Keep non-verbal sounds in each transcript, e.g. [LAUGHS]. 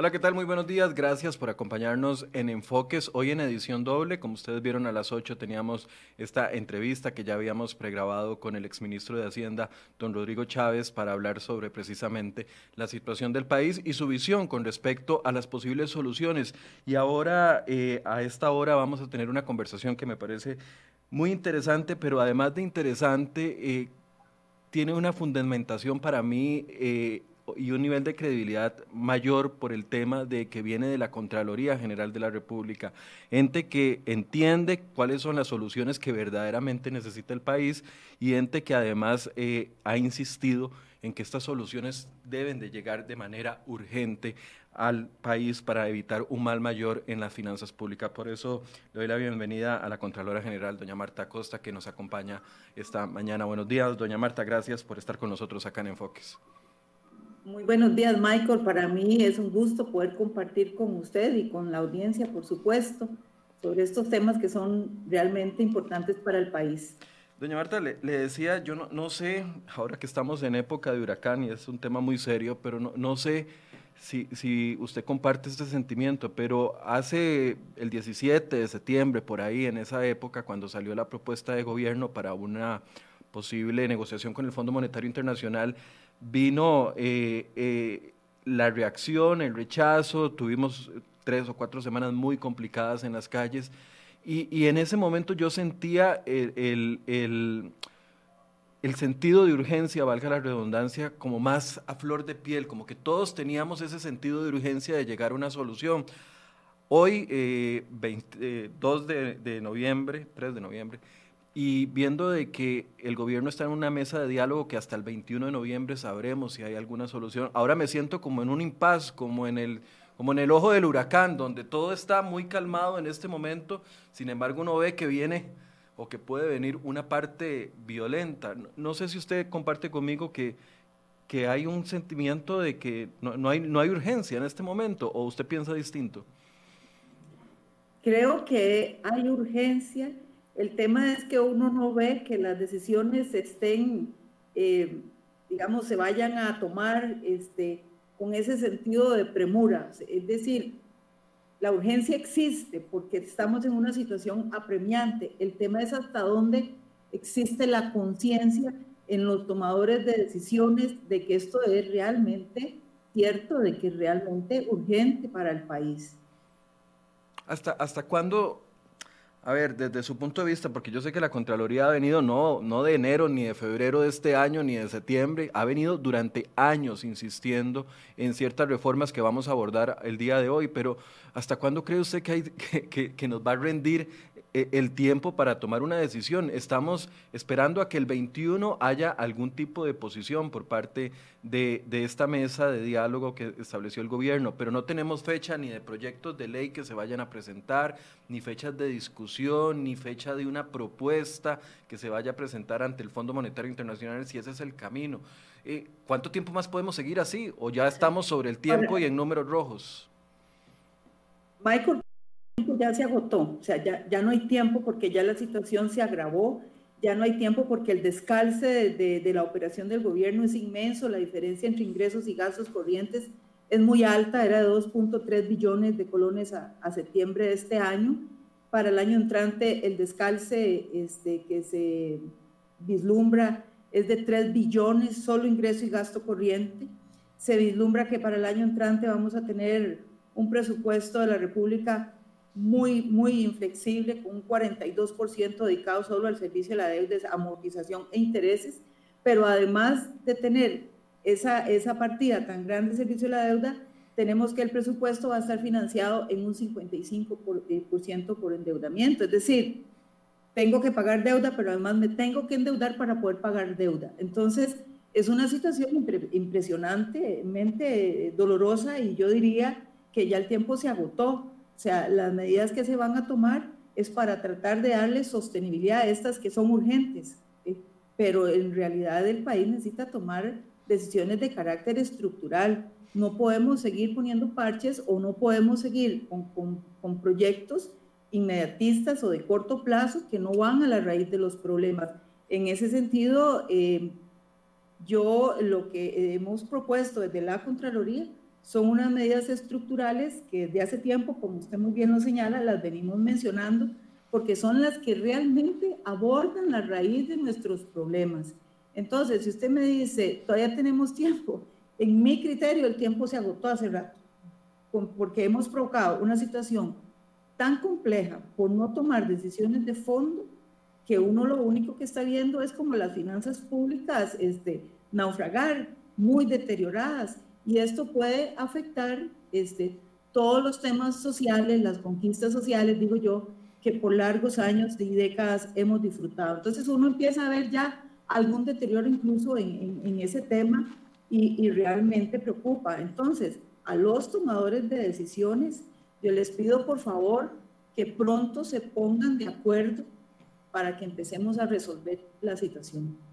Hola, ¿qué tal? Muy buenos días. Gracias por acompañarnos en Enfoques. Hoy en edición doble, como ustedes vieron a las 8 teníamos esta entrevista que ya habíamos pregrabado con el exministro de Hacienda, don Rodrigo Chávez, para hablar sobre precisamente la situación del país y su visión con respecto a las posibles soluciones. Y ahora, eh, a esta hora, vamos a tener una conversación que me parece muy interesante, pero además de interesante, eh, tiene una fundamentación para mí eh, y un nivel de credibilidad mayor por el tema de que viene de la Contraloría General de la República, ente que entiende cuáles son las soluciones que verdaderamente necesita el país y ente que además eh, ha insistido en que estas soluciones deben de llegar de manera urgente al país para evitar un mal mayor en las finanzas públicas. Por eso le doy la bienvenida a la Contralora General, doña Marta Costa, que nos acompaña esta mañana. Buenos días, doña Marta, gracias por estar con nosotros acá en Enfoques. Muy buenos días, Michael. Para mí es un gusto poder compartir con usted y con la audiencia, por supuesto, sobre estos temas que son realmente importantes para el país. Doña Marta, le, decía, yo no, sé, ahora que estamos en época de huracán y es un tema muy serio, pero no, no sé si, si, usted comparte este sentimiento, pero hace el 17 de septiembre, por ahí, en esa época, cuando salió la propuesta de gobierno para una posible negociación con el Fondo Monetario Internacional, vino eh, eh, la reacción, el rechazo, tuvimos tres o cuatro semanas muy complicadas en las calles y, en ese momento yo sentía el, el, sentido de urgencia, valga la redundancia, como más a flor de piel, como que todos teníamos ese sentido de urgencia de llegar a una solución. Hoy, 2 eh, de, de noviembre, 3 de noviembre, y viendo de que el gobierno está en una mesa de diálogo que hasta el 21 de noviembre sabremos si hay alguna solución, ahora me siento como en un impas, como en el como en el ojo del huracán, donde todo está muy calmado en este momento, sin embargo uno ve que viene o que puede venir una parte violenta. No, sé si usted comparte conmigo que, que hay un sentimiento de que no, no, hay, no hay urgencia en este momento, o usted piensa distinto. Creo que hay urgencia el tema es que uno no ve que las decisiones estén, eh, digamos, se vayan a tomar este, con ese sentido de premura. Es decir, la urgencia existe porque estamos en una situación apremiante. El tema es hasta dónde existe la conciencia en los tomadores de decisiones de que esto es realmente cierto, de que es realmente urgente para el país. ¿Hasta, hasta cuándo a ver, desde su punto de vista, porque yo sé que la Contraloría ha venido no, no de enero ni de febrero de este año ni de septiembre, ha venido durante años insistiendo en ciertas reformas que vamos a abordar el día de hoy, pero ¿hasta cuándo cree usted que, hay, [LAUGHS] que, nos va a rendir el tiempo para tomar una decisión. Estamos esperando a que el 21 haya algún tipo de posición por parte de, esta mesa de diálogo que estableció el gobierno, pero no tenemos fecha ni de proyectos de ley que se vayan a presentar, ni fechas de discusión, ni fecha de una propuesta que se vaya a presentar ante el Fondo Monetario Internacional, si ese es el camino. Eh, ¿Cuánto tiempo más podemos seguir así? ¿O ya estamos sobre el tiempo y en números rojos? Michael, ya se agotó, o sea, ya, ya no hay tiempo porque ya la situación se agravó, ya no hay tiempo porque el descalce de, de, la operación del gobierno es inmenso, la diferencia entre ingresos y gastos corrientes es muy alta, era de 2.3 billones de colones a, a, septiembre de este año. Para el año entrante el descalce este, que se vislumbra es de 3 billones, solo ingreso y gasto corriente. Se vislumbra que para el año entrante vamos a tener un presupuesto de la República muy, muy inflexible, con un 42% dedicado solo al servicio de la deuda, amortización e intereses, pero además de tener esa, esa partida tan grande de servicio de la deuda, tenemos que el presupuesto va a estar financiado en un 55% por, eh, por endeudamiento, es decir, tengo que pagar deuda, pero además me tengo que endeudar para poder pagar deuda. Entonces, es una situación impresionantemente dolorosa y yo diría que ya el tiempo se agotó. O sea, las medidas que se van a tomar es para tratar de darle sostenibilidad a estas que son urgentes, pero en realidad el país necesita tomar decisiones de carácter estructural. No podemos seguir poniendo parches o no podemos seguir con, con, proyectos inmediatistas o de corto plazo que no van a la raíz de los problemas. En ese sentido, eh, yo lo que hemos propuesto desde la Contraloría son unas medidas estructurales que desde hace tiempo, como usted muy bien lo señala, las venimos mencionando, porque son las que realmente abordan la raíz de nuestros problemas. Entonces, si usted me dice, todavía tenemos tiempo, en mi criterio el tiempo se agotó hace rato, porque hemos provocado una situación tan compleja por no tomar decisiones de fondo que uno lo único que está viendo es como las finanzas públicas este, naufragar, muy deterioradas y esto puede afectar este, todos los temas sociales, las conquistas sociales, digo yo, que por largos años y décadas hemos disfrutado. Entonces uno empieza a ver ya algún deterioro incluso en, ese tema y, realmente preocupa. Entonces, a los tomadores de decisiones, yo les pido por favor que pronto se pongan de acuerdo para que empecemos a resolver la situación.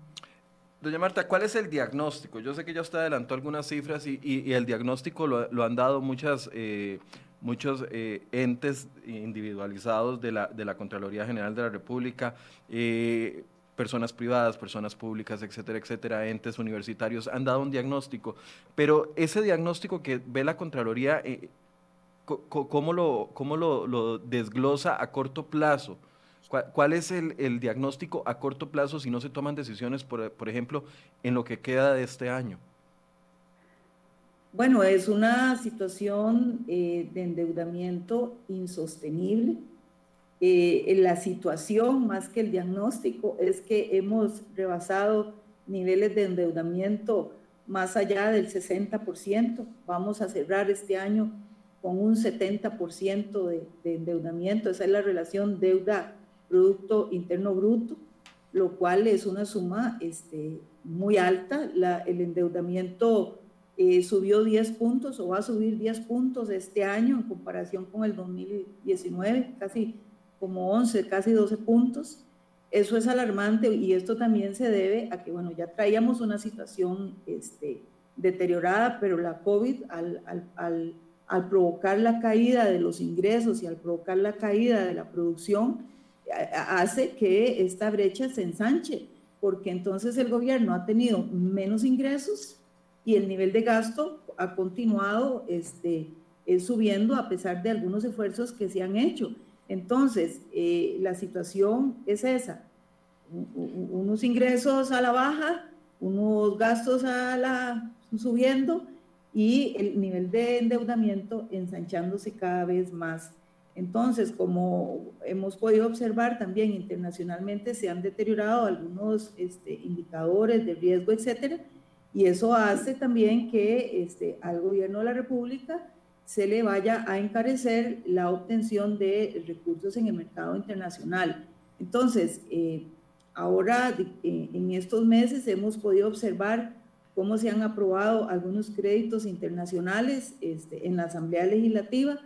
Doña Marta, ¿cuál es el diagnóstico? Yo sé que ya usted adelantó algunas cifras y, el diagnóstico lo, han dado muchas, eh, muchos eh, entes individualizados de la, de la Contraloría General de la República, eh, personas privadas, personas públicas, etcétera, etcétera, entes universitarios, han dado un diagnóstico. Pero ese diagnóstico que ve la Contraloría, ¿cómo, lo, cómo lo desglosa a corto plazo? ¿Cuál, es el, diagnóstico a corto plazo si no se toman decisiones, por, ejemplo, en lo que queda de este año? Bueno, es una situación eh, de endeudamiento insostenible. Eh, la situación, más que el diagnóstico, es que hemos rebasado niveles de endeudamiento más allá del 60%. Vamos a cerrar este año con un 70% de, de endeudamiento. Esa es la relación deuda Producto Interno Bruto, lo cual es una suma este, muy alta. La, el endeudamiento eh, subió 10 puntos o va a subir 10 puntos este año en comparación con el 2019, casi como 11, casi 12 puntos. Eso es alarmante y esto también se debe a que, bueno, ya traíamos una situación este, deteriorada, pero la COVID al, al, al, al provocar la caída de los ingresos y al provocar la caída de la producción, hace que esta brecha se ensanche, porque entonces el gobierno ha tenido menos ingresos y el nivel de gasto ha continuado este, eh, subiendo a pesar de algunos esfuerzos que se han hecho. Entonces, eh, la situación es esa, unos ingresos a la baja, unos gastos a la subiendo y el nivel de endeudamiento ensanchándose cada vez más. Entonces, como hemos podido observar también internacionalmente, se han deteriorado algunos este, indicadores de riesgo, etcétera, y eso hace también que este, al gobierno de la República se le vaya a encarecer la obtención de recursos en el mercado internacional. Entonces, eh, ahora eh, en estos meses hemos podido observar cómo se han aprobado algunos créditos internacionales este, en la Asamblea Legislativa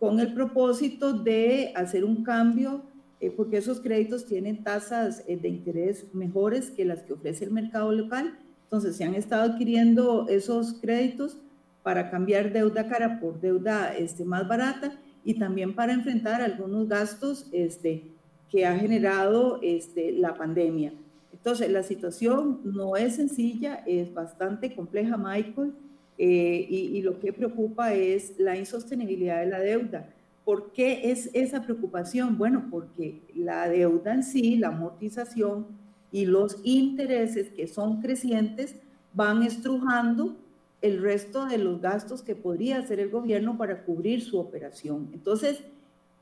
con el propósito de hacer un cambio, eh, porque esos créditos tienen tasas eh, de interés mejores que las que ofrece el mercado local. Entonces, se han estado adquiriendo esos créditos para cambiar deuda cara por deuda este, más barata y también para enfrentar algunos gastos este, que ha generado este, la pandemia. Entonces, la situación no es sencilla, es bastante compleja, Michael. Eh, y, lo que preocupa es la insostenibilidad de la deuda. ¿Por qué es esa preocupación? Bueno, porque la deuda en sí, la amortización y los intereses que son crecientes van estrujando el resto de los gastos que podría hacer el gobierno para cubrir su operación. Entonces,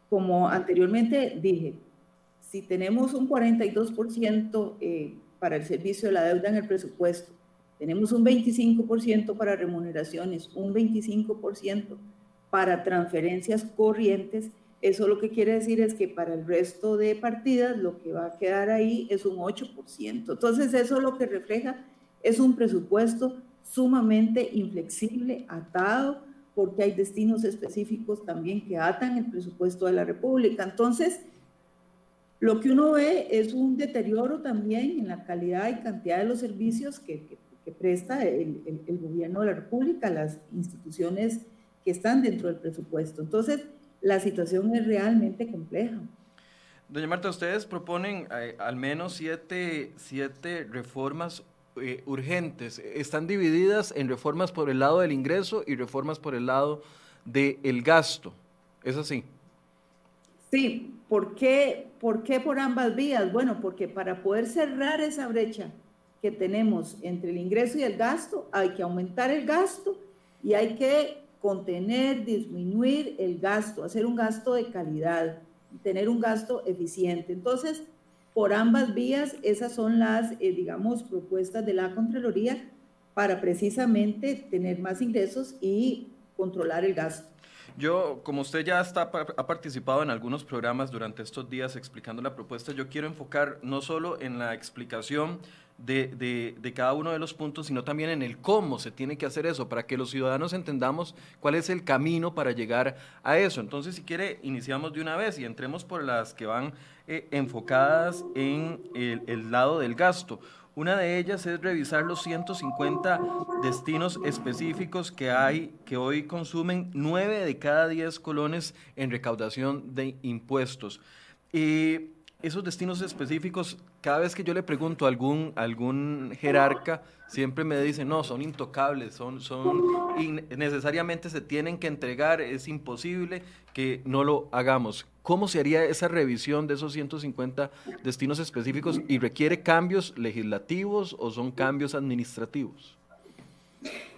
como anteriormente dije, si tenemos un 42% eh, para el servicio de la deuda en el presupuesto, tenemos un 25% para remuneraciones, un 25% para transferencias corrientes. Eso lo que quiere decir es que para el resto de partidas lo que va a quedar ahí es un 8%. Entonces eso lo que refleja es un presupuesto sumamente inflexible, atado, porque hay destinos específicos también que atan el presupuesto de la República. Entonces, lo que uno ve es un deterioro también en la calidad y cantidad de los servicios que, que presta el, gobierno de la República, las instituciones que están dentro del presupuesto. Entonces, la situación es realmente compleja. Doña Marta, ustedes proponen eh, al menos siete, siete reformas eh, urgentes están divididas en reformas por el lado del ingreso y reformas por el lado del gasto. ¿Es así? Sí, ¿Por qué, ¿Por qué por ambas vías? Bueno, porque para poder cerrar esa brecha que tenemos entre el ingreso y el gasto, hay que aumentar el gasto y hay que contener, disminuir el gasto, hacer un gasto de calidad, tener un gasto eficiente. Entonces, por ambas vías, esas son las, eh, digamos, propuestas de la Contraloría para precisamente tener más ingresos y controlar el gasto. Yo, como usted ya está, ha participado en algunos programas durante estos días explicando la propuesta, yo quiero enfocar no solo en la explicación de, de, cada uno de los puntos, sino también en el cómo se tiene que hacer eso, para que los ciudadanos entendamos cuál es el camino para llegar a eso. Entonces, si quiere, iniciamos de una vez y entremos por las que van eh, enfocadas en el, lado del gasto. Una de ellas es revisar los 150 destinos específicos que hay, que hoy consumen 9 de cada 10 colones en recaudación de impuestos. Y esos destinos específicos, cada vez que yo le pregunto a algún, algún jerarca, siempre me dicen, no, son intocables, son, son necesariamente se tienen que entregar, es imposible que no lo hagamos. ¿Cómo se haría esa revisión de esos 150 destinos específicos y requiere cambios legislativos o son cambios administrativos?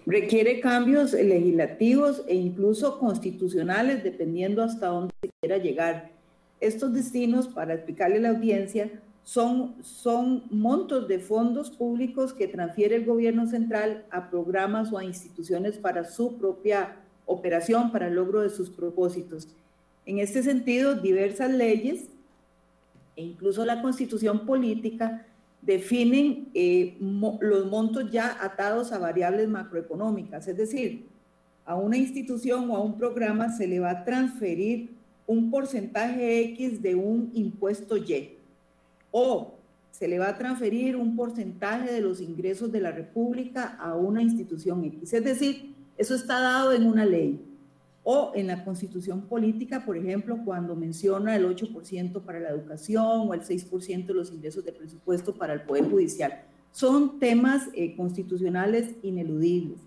Requiere cambios legislativos e incluso constitucionales, dependiendo hasta dónde se quiera llegar estos destinos, para explicarle a la audiencia, son, son montos de fondos públicos que transfiere el gobierno central a programas o a instituciones para su propia operación, para el logro de sus propósitos. En este sentido, diversas leyes e incluso la constitución política definen eh, los montos ya atados a variables macroeconómicas, es decir, a una institución o a un programa se le va a transferir un porcentaje X de un impuesto Y. O se le va a transferir un porcentaje de los ingresos de la República a una institución X. Es decir, eso está dado en una ley. O en la constitución política, por ejemplo, cuando menciona el 8% para la educación o el 6% de los ingresos de presupuesto para el Poder Judicial. Son temas eh, constitucionales ineludibles.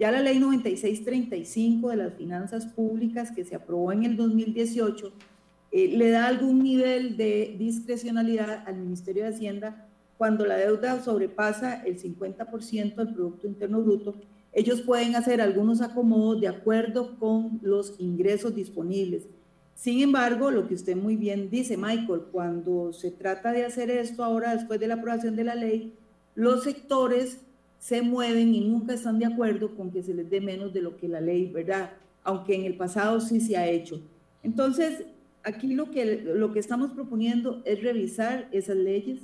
Ya la ley 9635 de las finanzas públicas que se aprobó en el 2018 eh, le da algún nivel de discrecionalidad al Ministerio de Hacienda cuando la deuda sobrepasa el 50% del Producto Interno Bruto. Ellos pueden hacer algunos acomodos de acuerdo con los ingresos disponibles. Sin embargo, lo que usted muy bien dice, Michael, cuando se trata de hacer esto ahora, después de la aprobación de la ley, los sectores se mueven y nunca están de acuerdo con que se les dé menos de lo que la ley, ¿verdad? Aunque en el pasado sí se ha hecho. Entonces, aquí lo que, lo que estamos proponiendo es revisar esas leyes,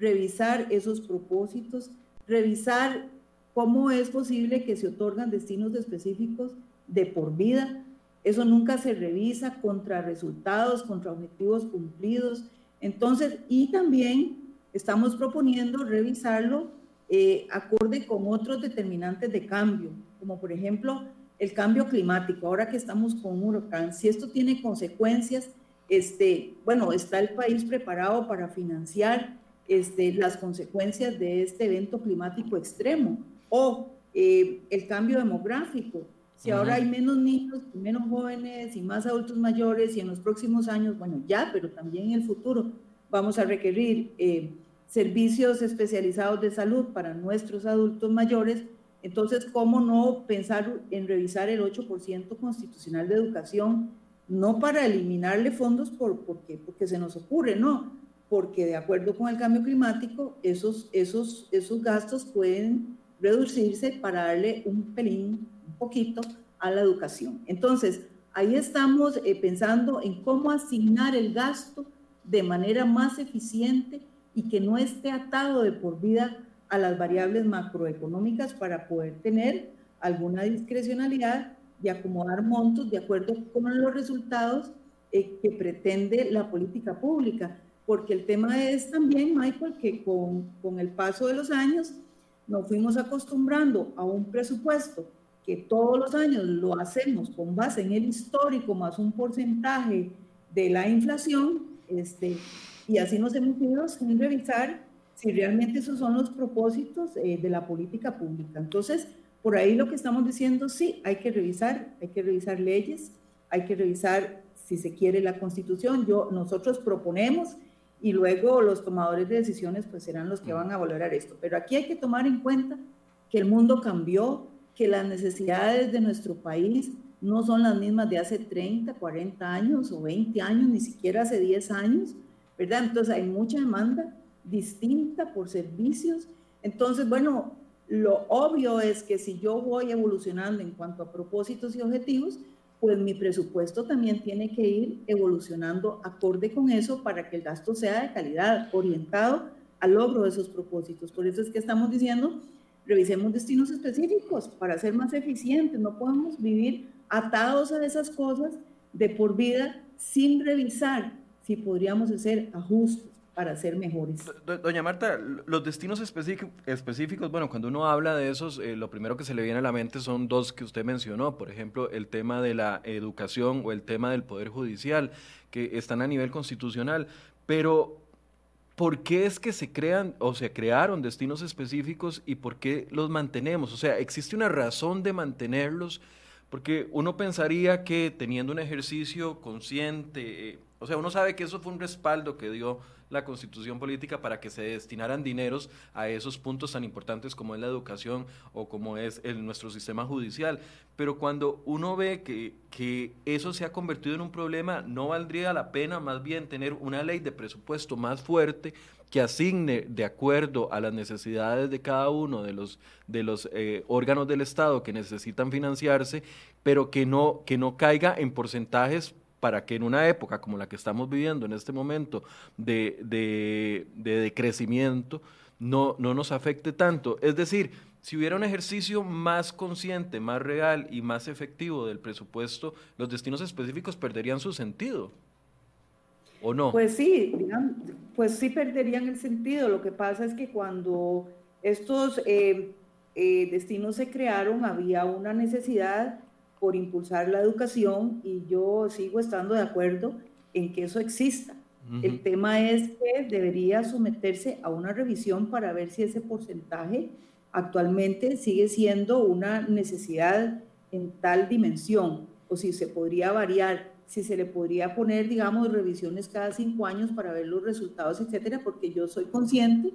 revisar esos propósitos, revisar cómo es posible que se otorgan destinos específicos de por vida. Eso nunca se revisa contra resultados, contra objetivos cumplidos. Entonces, y también estamos proponiendo revisarlo eh, acorde con otros determinantes de cambio, como por ejemplo el cambio climático. Ahora que estamos con un huracán, si esto tiene consecuencias, este, bueno, está el país preparado para financiar este, las consecuencias de este evento climático extremo o eh, el cambio demográfico. Si ahora hay menos niños, menos jóvenes y más adultos mayores y en los próximos años, bueno, ya, pero también en el futuro vamos a requerir eh, servicios especializados de salud para nuestros adultos mayores, entonces, ¿cómo no pensar en revisar el 8% constitucional de educación? No para eliminarle fondos por, porque, porque se nos ocurre, no, porque de acuerdo con el cambio climático, esos, esos, esos gastos pueden reducirse para darle un pelín, un poquito a la educación. Entonces, ahí estamos eh, pensando en cómo asignar el gasto de manera más eficiente y que no esté atado de por vida a las variables macroeconómicas para poder tener alguna discrecionalidad y acomodar montos de acuerdo con los resultados eh, que pretende la política pública. Porque el tema es también, Michael, que con, con el paso de los años nos fuimos acostumbrando a un presupuesto que todos los años lo hacemos con base en el histórico más un porcentaje de la inflación, este, y así nos hemos ido sin revisar si realmente esos son los propósitos eh, de la política pública. Entonces, por ahí lo que estamos diciendo, sí, hay que revisar, hay que revisar leyes, hay que revisar si se quiere la constitución. Yo, nosotros proponemos y luego los tomadores de decisiones pues serán los que van a valorar esto. Pero aquí hay que tomar en cuenta que el mundo cambió, que las necesidades de nuestro país no son las mismas de hace 30, 40 años o 20 años, ni siquiera hace 10 años, ¿verdad? Entonces hay mucha demanda distinta por servicios. Entonces, bueno, lo obvio es que si yo voy evolucionando en cuanto a propósitos y objetivos, pues mi presupuesto también tiene que ir evolucionando acorde con eso para que el gasto sea de calidad, orientado al logro de esos propósitos. Por eso es que estamos diciendo, revisemos destinos específicos para ser más eficientes. No podemos vivir atados a esas cosas de por vida sin revisar si podríamos hacer ajustes para ser mejores. Doña Marta, los destinos específicos, bueno, cuando uno habla de esos, eh, lo primero que se le viene a la mente son dos que usted mencionó, por ejemplo, el tema de la educación o el tema del Poder Judicial, que están a nivel constitucional, pero ¿por qué es que se crean o se crearon destinos específicos y por qué los mantenemos? O sea, ¿existe una razón de mantenerlos? Porque uno pensaría que teniendo un ejercicio consciente, eh, o sea, uno sabe que eso fue un respaldo que dio la constitución política para que se destinaran dineros a esos puntos tan importantes como es la educación o como es el, nuestro sistema judicial. Pero cuando uno ve que, que eso se ha convertido en un problema, no valdría la pena más bien tener una ley de presupuesto más fuerte que asigne de acuerdo a las necesidades de cada uno de los, de los eh, órganos del Estado que necesitan financiarse, pero que no, que no caiga en porcentajes para que en una época como la que estamos viviendo en este momento de, de, decrecimiento no, no nos afecte tanto. Es decir, si hubiera un ejercicio más consciente, más real y más efectivo del presupuesto, los destinos específicos perderían su sentido. ¿O no? Pues sí, pues sí perderían el sentido. Lo que pasa es que cuando estos eh, eh, destinos se crearon, había una necesidad por impulsar la educación y yo sigo estando de acuerdo en que eso exista. El tema es que debería someterse a una revisión para ver si ese porcentaje actualmente sigue siendo una necesidad en tal dimensión o si se podría variar, si se le podría poner, digamos, revisiones cada cinco años para ver los resultados, etcétera, porque yo soy consciente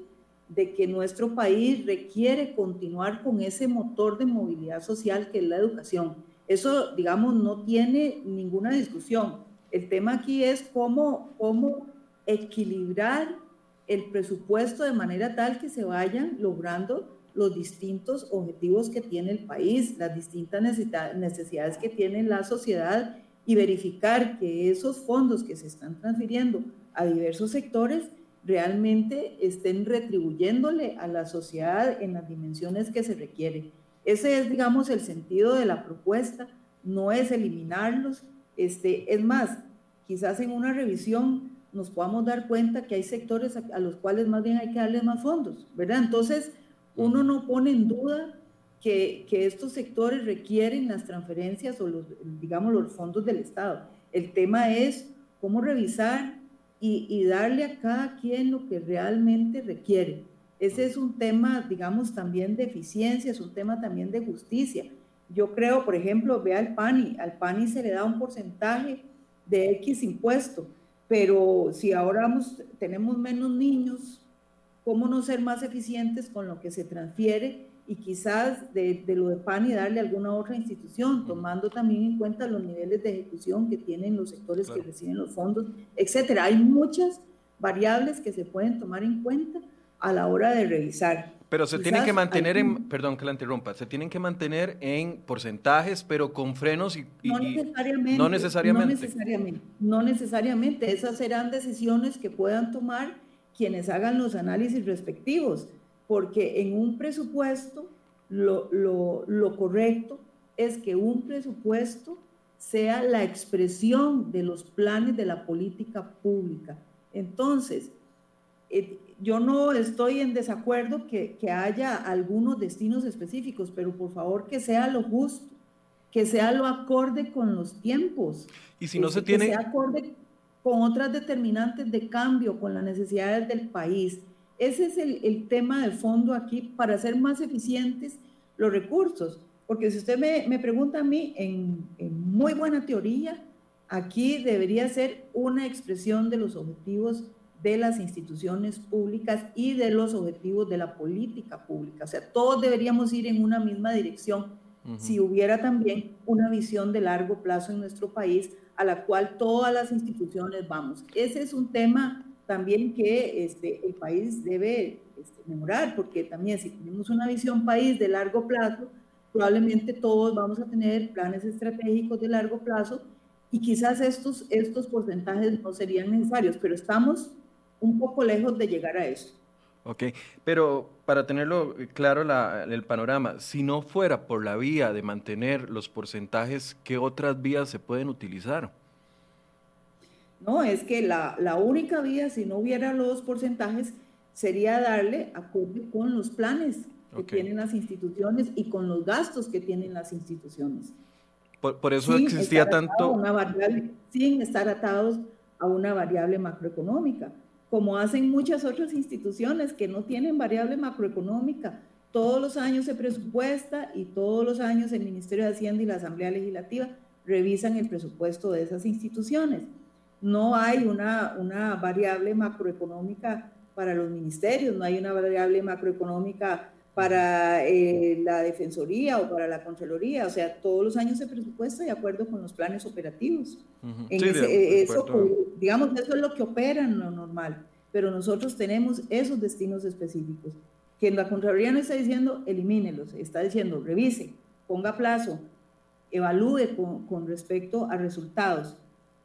de que nuestro país requiere continuar con ese motor de movilidad social que es la educación eso, digamos, no tiene ninguna discusión. El tema aquí es cómo, cómo equilibrar el presupuesto de manera tal que se vayan logrando los distintos objetivos que tiene el país, las distintas necesidades que tiene la sociedad y verificar que esos fondos que se están transfiriendo a diversos sectores realmente estén retribuyéndole a la sociedad en las dimensiones que se requieren. Ese es, digamos, el sentido de la propuesta, no es eliminarlos. Este, es más, quizás en una revisión nos podamos dar cuenta que hay sectores a, los cuales más bien hay que darles más fondos, ¿verdad? Entonces, uno no pone en duda que, que, estos sectores requieren las transferencias o los, digamos, los fondos del Estado. El tema es cómo revisar y, y darle a cada quien lo que realmente requiere. Ese es un tema, digamos, también de eficiencia, es un tema también de justicia. Yo creo, por ejemplo, ve al PANI, al PANI se le da un porcentaje de X impuesto, pero si ahora tenemos menos niños, ¿cómo no ser más eficientes con lo que se transfiere y quizás de, lo de PANI darle a alguna otra institución, tomando también en cuenta los niveles de ejecución que tienen los sectores que reciben los fondos, etcétera? Hay muchas variables que se pueden tomar en cuenta a la hora de revisar. Pero se tienen que mantener en, perdón que la interrumpa, se tienen que mantener en porcentajes, pero con frenos y... no, necesariamente, no necesariamente. No necesariamente. No necesariamente. Esas serán decisiones que puedan tomar quienes hagan los análisis respectivos, porque en un presupuesto lo, lo, lo correcto es que un presupuesto sea la expresión de los planes de la política pública. Entonces, eh, yo no estoy en desacuerdo que, que, haya algunos destinos específicos, pero por favor que sea lo justo, que sea lo acorde con los tiempos. Y si no se tiene... Que sea acorde con otras determinantes de cambio, con las necesidades del país. Ese es el, tema de fondo aquí para hacer más eficientes los recursos. Porque si usted me, pregunta a mí, en, en, muy buena teoría, aquí debería ser una expresión de los objetivos de las instituciones públicas y de los objetivos de la política pública. O sea, todos deberíamos ir en una misma dirección si hubiera también una visión de largo plazo en nuestro país a la cual todas las instituciones vamos. Ese es un tema también que este, el país debe este, mejorar, porque también si tenemos una visión país de largo plazo, probablemente todos vamos a tener planes estratégicos de largo plazo y quizás estos, estos porcentajes no serían necesarios, pero estamos un poco lejos de llegar a eso. Ok, pero para tenerlo claro el panorama, si no fuera por la vía de mantener los porcentajes, ¿qué otras vías se pueden utilizar? No, es que la, única vía, si no hubiera los porcentajes, sería darle acuerdo con los planes que tienen las instituciones y con los gastos que tienen las instituciones. Por, eso existía tanto... Una variable, sin estar atados a una variable macroeconómica como hacen muchas otras instituciones que no tienen variable macroeconómica. Todos los años se presupuesta y todos los años el Ministerio de Hacienda y la Asamblea Legislativa revisan el presupuesto de esas instituciones. No hay una, una variable macroeconómica para los ministerios, no hay una variable macroeconómica para eh, la Defensoría o para la Contraloría, o sea, todos los años se presupuesta de acuerdo con los planes operativos. Eh, eso, digamos, eso es lo que opera en lo normal, pero nosotros tenemos esos destinos específicos, que la Contraloría no está diciendo elimínelos, está diciendo revise, ponga plazo, evalúe con, con respecto a resultados.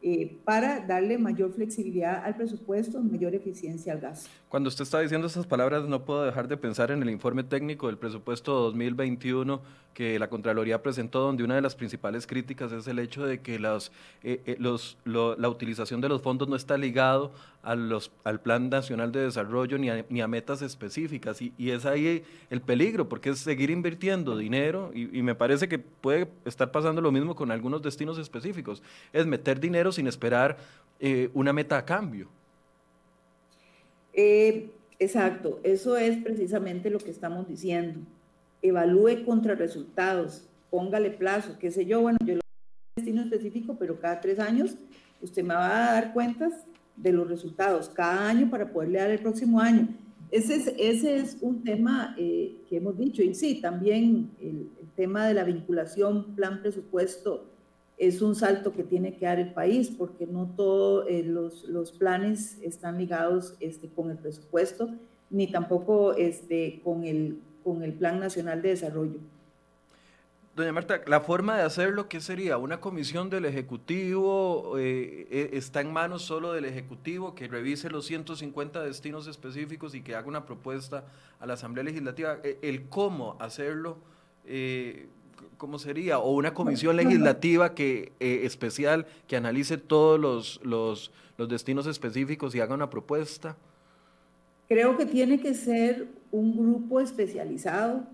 Eh, para darle mayor flexibilidad al presupuesto, mayor eficiencia al gasto. Cuando usted está diciendo esas palabras, no puedo dejar de pensar en el informe técnico del presupuesto 2021 que la Contraloría presentó, donde una de las principales críticas es el hecho de que eh, eh, la utilización de los fondos no está ligado a los, al Plan Nacional de Desarrollo ni a, ni a metas específicas. Y, y, es ahí el peligro, porque es seguir invirtiendo dinero, y, me parece que puede estar pasando lo mismo con algunos destinos específicos, es meter dinero sin esperar eh, una meta a cambio. exacto, eso es precisamente lo que estamos diciendo evalúe contra resultados, póngale plazo, qué sé yo, bueno, yo lo destino específico, pero cada tres años usted me va a dar cuentas de los resultados, cada año para poderle dar el próximo año. Ese es, ese es un tema eh, que hemos dicho, y sí, también el, tema de la vinculación plan-presupuesto es un salto que tiene que dar el país, porque no todos eh, los, los, planes están ligados este, con el presupuesto, ni tampoco este, con el con el Plan Nacional de Desarrollo. Doña Marta, la forma de hacerlo, ¿qué sería? ¿Una comisión del Ejecutivo? Eh, eh, ¿Está en manos solo del Ejecutivo que revise los 150 destinos específicos y que haga una propuesta a la Asamblea Legislativa? E, ¿El cómo hacerlo? Eh, ¿Cómo sería? ¿O una comisión legislativa que, especial que analice todos los, los, los destinos específicos y haga una propuesta? Creo que tiene que ser un grupo especializado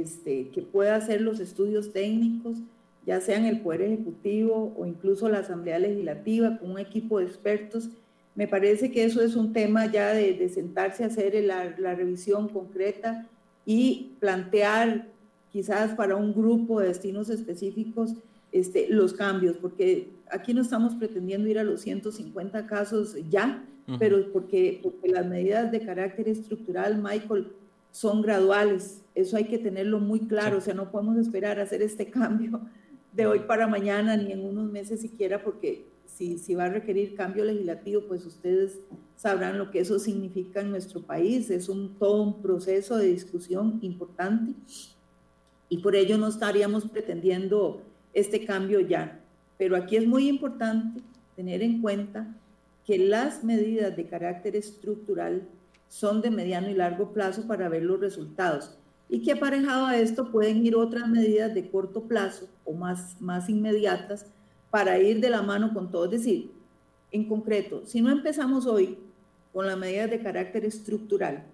este, que pueda hacer los estudios técnicos, ya sea en el Poder Ejecutivo o incluso la Asamblea Legislativa, con un equipo de expertos. Me parece que eso es un tema ya de, sentarse a hacer la, la, revisión concreta y plantear quizás para un grupo de destinos específicos este, los cambios, porque aquí no estamos pretendiendo ir a los 150 casos ya, pero porque, porque las medidas de carácter estructural, Michael, son graduales. Eso hay que tenerlo muy claro. O sea, no podemos esperar a hacer este cambio de hoy para mañana ni en unos meses siquiera, porque si, si va a requerir cambio legislativo, pues ustedes sabrán lo que eso significa en nuestro país. Es un, todo un proceso de discusión importante y por ello no estaríamos pretendiendo este cambio ya. Pero aquí es muy importante tener en cuenta que las medidas de carácter estructural son de mediano y largo plazo para ver los resultados y que aparejado a esto pueden ir otras medidas de corto plazo o más, más inmediatas para ir de la mano con todo. Es decir, en concreto, si no empezamos hoy con las medidas de carácter estructural,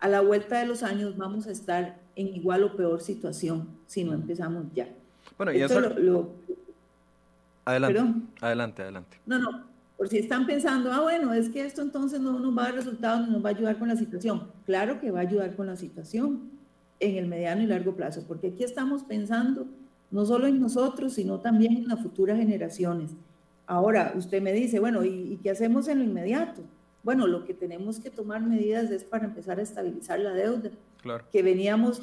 a la vuelta de los años vamos a estar en igual o peor situación si no empezamos ya. Bueno, y eso... Lo, Adelante, adelante, adelante. No, no, Por si están pensando, ah, bueno, es que esto entonces no nos va a dar resultados, no nos va a ayudar con la situación. Claro que va a ayudar con la situación en el mediano y largo plazo, porque aquí estamos pensando no solo en nosotros, sino también en las futuras generaciones. Ahora, usted me dice, bueno, ¿y, qué hacemos en lo inmediato? Bueno, lo que tenemos que tomar medidas es para empezar a estabilizar la deuda. Claro. Que veníamos,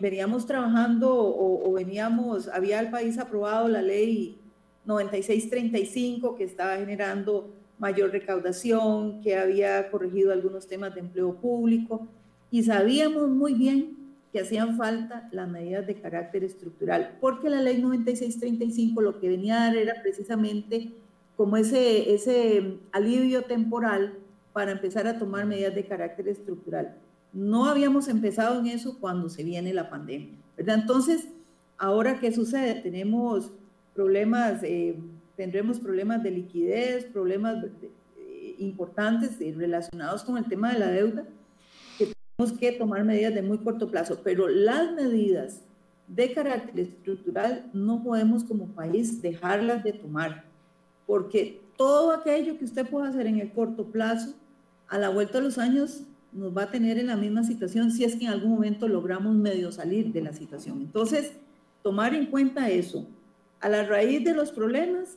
veníamos trabajando o, o veníamos, había el país aprobado la ley 9635 que estaba generando mayor recaudación, que había corregido algunos temas de empleo público y sabíamos muy bien que hacían falta las medidas de carácter estructural, porque la ley 9635 lo que venía a dar era precisamente como ese, ese alivio temporal para empezar a tomar medidas de carácter estructural. No habíamos empezado en eso cuando se viene la pandemia, ¿verdad? Entonces, ahora, ¿qué sucede? Tenemos problemas, eh, tendremos problemas de liquidez, problemas eh, importantes relacionados con el tema de la deuda, que tenemos que tomar medidas de muy corto plazo, pero las medidas de carácter estructural no podemos como país dejarlas de tomar, porque todo aquello que usted pueda hacer en el corto plazo, a la vuelta de los años nos va a tener en la misma situación si es que en algún momento logramos medio salir de la situación. Entonces, tomar en cuenta eso, a la raíz de los problemas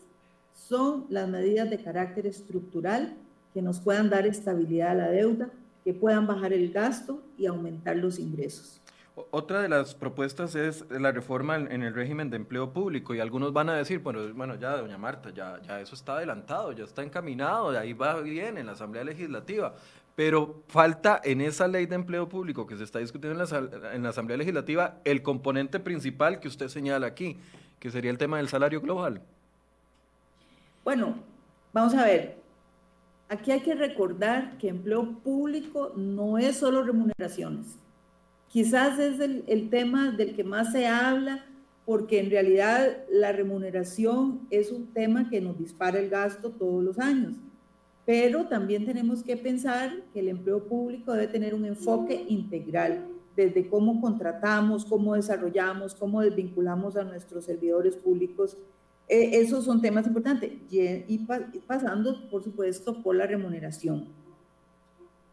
son las medidas de carácter estructural que nos puedan dar estabilidad a la deuda, que puedan bajar el gasto y aumentar los ingresos. Otra de las propuestas es la reforma en el régimen de empleo público y algunos van a decir, bueno, bueno ya, doña Marta, ya, eso está adelantado, ya está encaminado, ahí va bien en la Asamblea Legislativa, pero falta en esa ley de empleo público que se está discutiendo en la Asamblea Legislativa el componente principal que usted señala aquí, que sería el tema del salario global. Bueno, vamos a ver. Aquí hay que recordar que empleo público no es solo remuneraciones. Quizás es el, el tema del que más se habla, porque en realidad la remuneración es un tema que nos dispara el gasto todos los años. Pero también tenemos que pensar que el empleo público debe tener un enfoque integral desde cómo contratamos, cómo desarrollamos, cómo desvinculamos a nuestros servidores públicos. Eh, esos son temas importantes y, pasando, por supuesto, por la remuneración.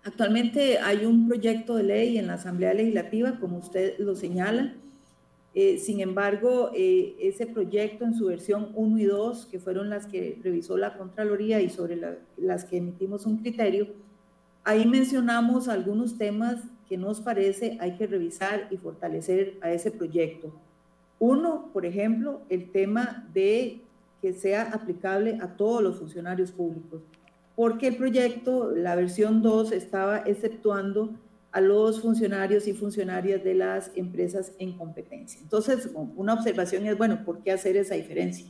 Actualmente hay un proyecto de ley en la Asamblea Legislativa, como usted lo señala. Eh, sin embargo, eh, ese proyecto en su versión 1 y 2, que fueron las que revisó la Contraloría y sobre las que emitimos un criterio, ahí mencionamos algunos temas que nos parece hay que revisar y fortalecer a ese proyecto. Uno, por ejemplo, el tema de que sea aplicable a todos los funcionarios públicos, porque el proyecto, la versión 2, estaba exceptuando a los funcionarios y funcionarias de las empresas en competencia. Entonces, una observación es, bueno, ¿por qué hacer esa diferencia?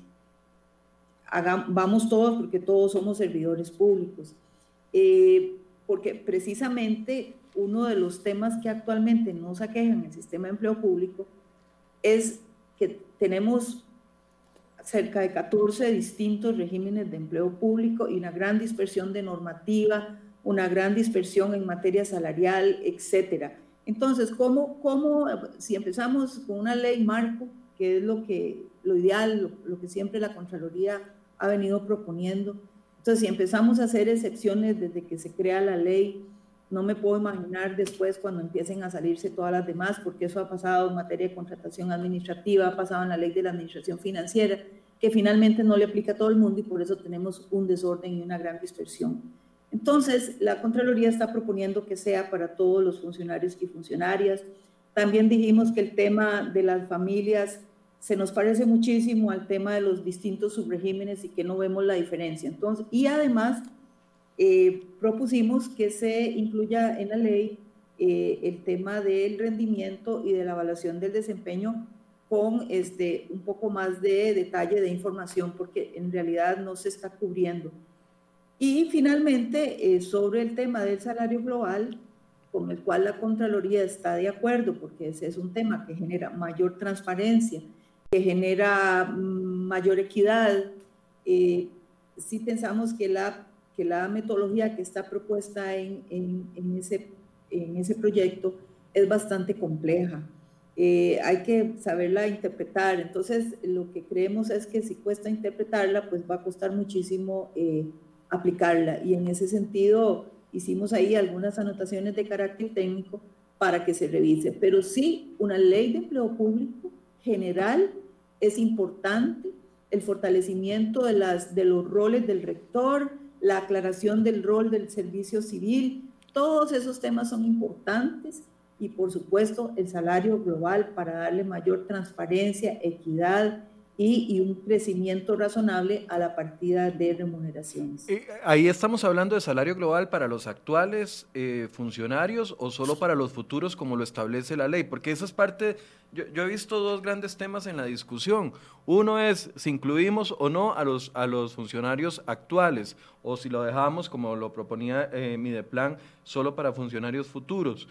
vamos todos porque todos somos servidores públicos. Eh, porque precisamente uno de los temas que actualmente nos aquejan en el sistema de empleo público es que tenemos cerca de 14 distintos regímenes de empleo público y una gran dispersión de normativa, una gran dispersión en materia salarial, etcétera. Entonces, ¿cómo, cómo si empezamos con una ley marco, que es lo, que, lo ideal, lo que siempre la Contraloría ha venido proponiendo, entonces si empezamos a hacer excepciones desde que se crea la ley, no me puedo imaginar después cuando empiecen a salirse todas las demás, porque eso ha pasado en materia de contratación administrativa, ha pasado en la ley de la administración financiera, que finalmente no le aplica a todo el mundo y por eso tenemos un desorden y una gran dispersión. Entonces, la Contraloría está proponiendo que sea para todos los funcionarios y funcionarias. También dijimos que el tema de las familias se nos parece muchísimo al tema de los distintos subregímenes y que no vemos la diferencia. Entonces, y además, eh, propusimos que se incluya en la ley eh, el tema del rendimiento y de la evaluación del desempeño con este, un poco más de detalle de información, porque en realidad no se está cubriendo. Y finalmente, eh, sobre el tema del salario global, con el cual la Contraloría está de acuerdo, porque ese es un tema que genera mayor transparencia, que genera mm, mayor equidad. Eh, sí pensamos que la que la metodología que está propuesta en, en, ese, en ese proyecto es bastante compleja. eh, hay que saberla interpretar. Entonces, lo que creemos es que si cuesta interpretarla, pues va a costar muchísimo eh, aplicarla. Y en ese sentido, hicimos ahí algunas anotaciones de carácter técnico para que se revise. Pero sí, una ley de empleo público general es importante, el fortalecimiento de, las, de los roles del rector, la aclaración del rol del servicio civil, todos esos temas son importantes y por supuesto el salario global para darle mayor transparencia, equidad y, un crecimiento razonable a la partida de remuneraciones. Eh, ahí estamos hablando de salario global para los actuales eh, funcionarios o solo para los futuros como lo establece la ley, porque eso es parte, yo, he visto dos grandes temas en la discusión. Uno es si incluimos o no a los, a los funcionarios actuales o si lo dejamos como lo proponía eh, Mideplan solo para funcionarios futuros.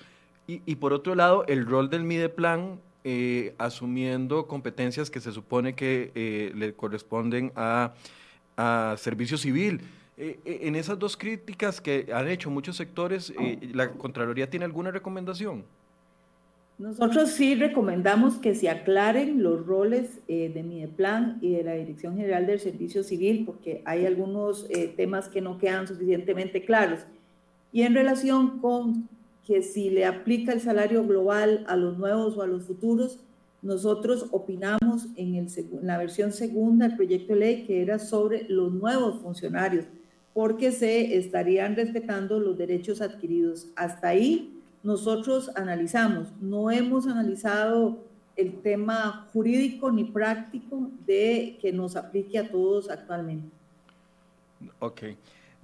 Y, y por otro lado, el rol del Mideplan eh, asumiendo competencias que se supone que eh, le corresponden a, servicio civil. Eh, en esas dos críticas que han hecho muchos sectores, ¿la Contraloría tiene alguna recomendación? Nosotros sí recomendamos que se aclaren los roles de Mideplan y de la Dirección General del Servicio Civil, porque hay algunos temas que no quedan suficientemente claros. Y en relación con que si le aplica el salario global a los nuevos o a los futuros, nosotros opinamos en, el, la versión segunda del proyecto de ley que era sobre los nuevos funcionarios, porque se estarían respetando los derechos adquiridos. Hasta ahí nosotros analizamos, no hemos analizado el tema jurídico ni práctico de que nos aplique a todos actualmente. Ok.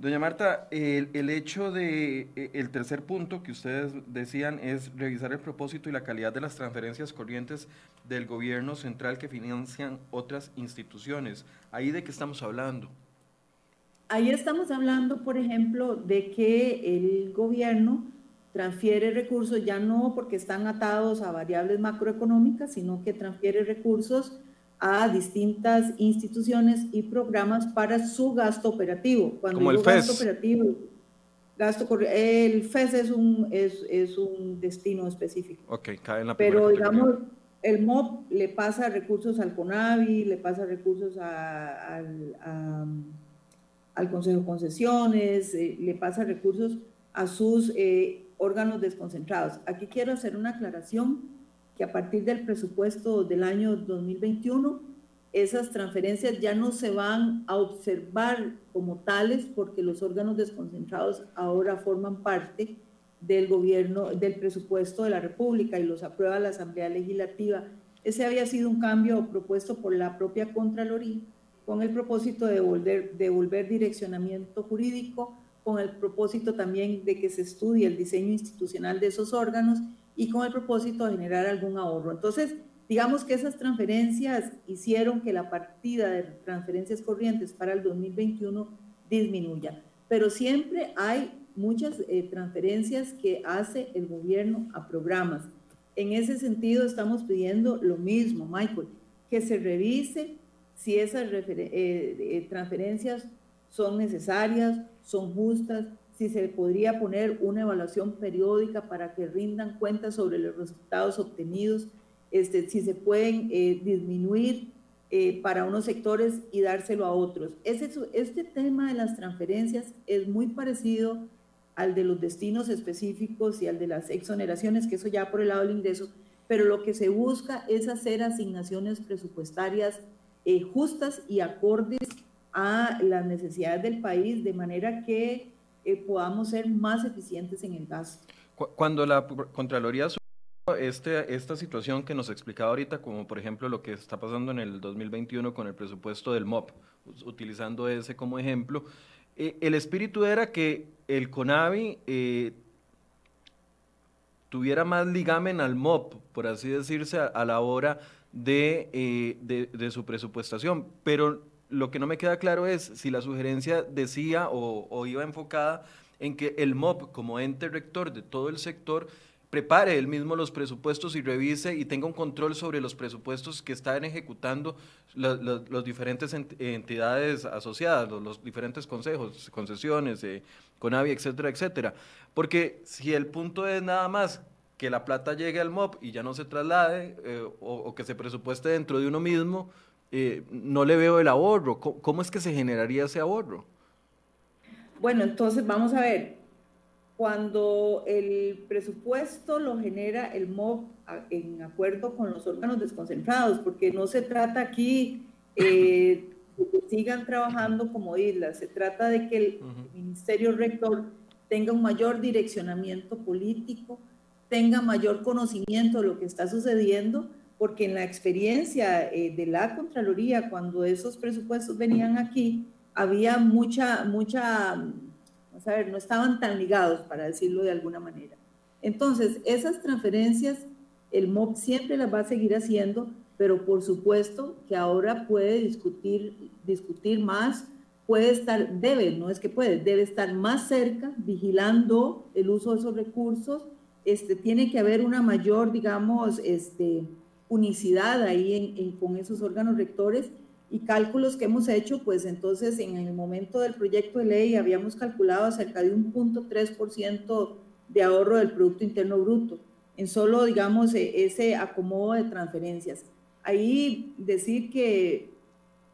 Doña Marta, el, hecho de, e, el tercer punto que ustedes decían es revisar el propósito y la calidad de las transferencias corrientes del gobierno central que financian otras instituciones. ¿Ahí de qué estamos hablando? Ahí estamos hablando, por ejemplo, de que el gobierno transfiere recursos ya no porque están atados a variables macroeconómicas, sino que transfiere recursos a distintas instituciones y programas para su gasto operativo. Cuando Como el FES. Gasto operativo, gasto, el FES es un, es, es un destino específico. Ok, cae en la Pero digamos, el MOP le pasa recursos al CONAVI, le pasa recursos al, al Consejo de Concesiones, eh, le pasa recursos a sus eh, órganos desconcentrados. Aquí quiero hacer una aclaración que a partir del presupuesto del año 2021, esas transferencias ya no se van a observar como tales porque los órganos desconcentrados ahora forman parte del gobierno, del presupuesto de la República y los aprueba la Asamblea Legislativa. Ese había sido un cambio propuesto por la propia Contraloría con el propósito de devolver, devolver direccionamiento jurídico, con el propósito también de que se estudie el diseño institucional de esos órganos y con el propósito de generar algún ahorro. Entonces, digamos que esas transferencias hicieron que la partida de transferencias corrientes para el 2021 disminuya, pero siempre hay muchas eh, transferencias que hace el gobierno a programas. En ese sentido, estamos pidiendo lo mismo, Michael, que se revise si esas eh, eh, transferencias son necesarias, son justas, si se podría poner una evaluación periódica para que rindan cuentas sobre los resultados obtenidos, este, si se pueden eh, disminuir eh, para unos sectores y dárselo a otros. este tema de las transferencias es muy parecido al de los destinos específicos y al de las exoneraciones, que eso ya por el lado del ingreso, pero lo que se busca es hacer asignaciones presupuestarias eh, justas y acordes a las necesidades del país, de manera que eh, podamos ser más eficientes en el gasto. Cuando la Contraloría este, esta situación que nos explicaba ahorita, como por ejemplo lo que está pasando en el 2021 con el presupuesto del MOP, utilizando ese como ejemplo, eh, el espíritu era que el CONAVI eh, tuviera más ligamen al MOP, por así decirse, a, la hora de, de, de, su presupuestación, pero lo que no me queda claro es si la sugerencia decía o, iba enfocada en que el MOP, como ente rector de todo el sector, prepare él mismo los presupuestos y revise y tenga un control sobre los presupuestos que están ejecutando las diferentes entidades asociadas, los, diferentes consejos, concesiones, eh, CONAVI, etcétera, etcétera. Porque si el punto es nada más que la plata llegue al MOP y ya no se traslade eh, o, que se presupueste dentro de uno mismo, eh, no le veo el ahorro. ¿Cómo, es que se generaría ese ahorro? Bueno, entonces vamos a ver. Cuando el presupuesto lo genera el MOP en acuerdo con los órganos desconcentrados, porque no se trata aquí eh, de que sigan trabajando como islas, se trata de que el Ministerio Rector tenga un mayor direccionamiento político, tenga mayor conocimiento de lo que está sucediendo, porque en la experiencia eh, de la Contraloría, cuando esos presupuestos venían aquí, había mucha, mucha, vamos a ver, no estaban tan ligados, para decirlo de alguna manera. Entonces, esas transferencias, el MOB siempre las va a seguir haciendo, pero por supuesto que ahora puede discutir, discutir más, puede estar, debe, no es que puede, debe estar más cerca, vigilando el uso de esos recursos, este, tiene que haber una mayor, digamos, este, unicidad ahí con esos órganos rectores y cálculos que hemos hecho, pues entonces en el momento del proyecto de ley habíamos calculado acerca de un punto ciento de ahorro del Producto Interno Bruto, en solo, digamos, e, ese acomodo de transferencias. Ahí decir que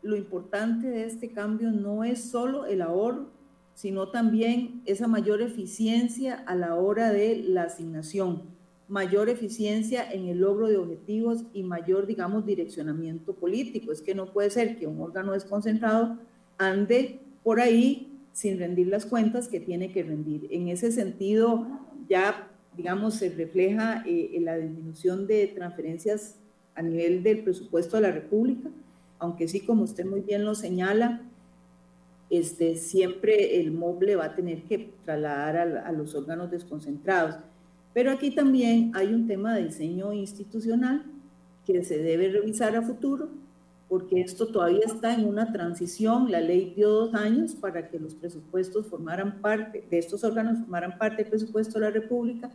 lo importante de este cambio no es solo el ahorro, sino también esa mayor eficiencia a la hora de la asignación, mayor eficiencia en el logro de objetivos y mayor, digamos, direccionamiento político. Es que no puede ser que un órgano desconcentrado ande por ahí sin rendir las cuentas que tiene que rendir. En ese sentido, ya, digamos, se refleja eh, en la disminución de transferencias a nivel del presupuesto de la República, aunque sí, como usted muy bien lo señala, este, siempre el MOB va a tener que trasladar a, los órganos desconcentrados. Pero aquí también hay un tema de diseño institucional que se debe revisar a futuro, porque esto todavía está en una transición. La ley dio dos años para que los presupuestos formaran parte, de estos órganos formaran parte del presupuesto de la República,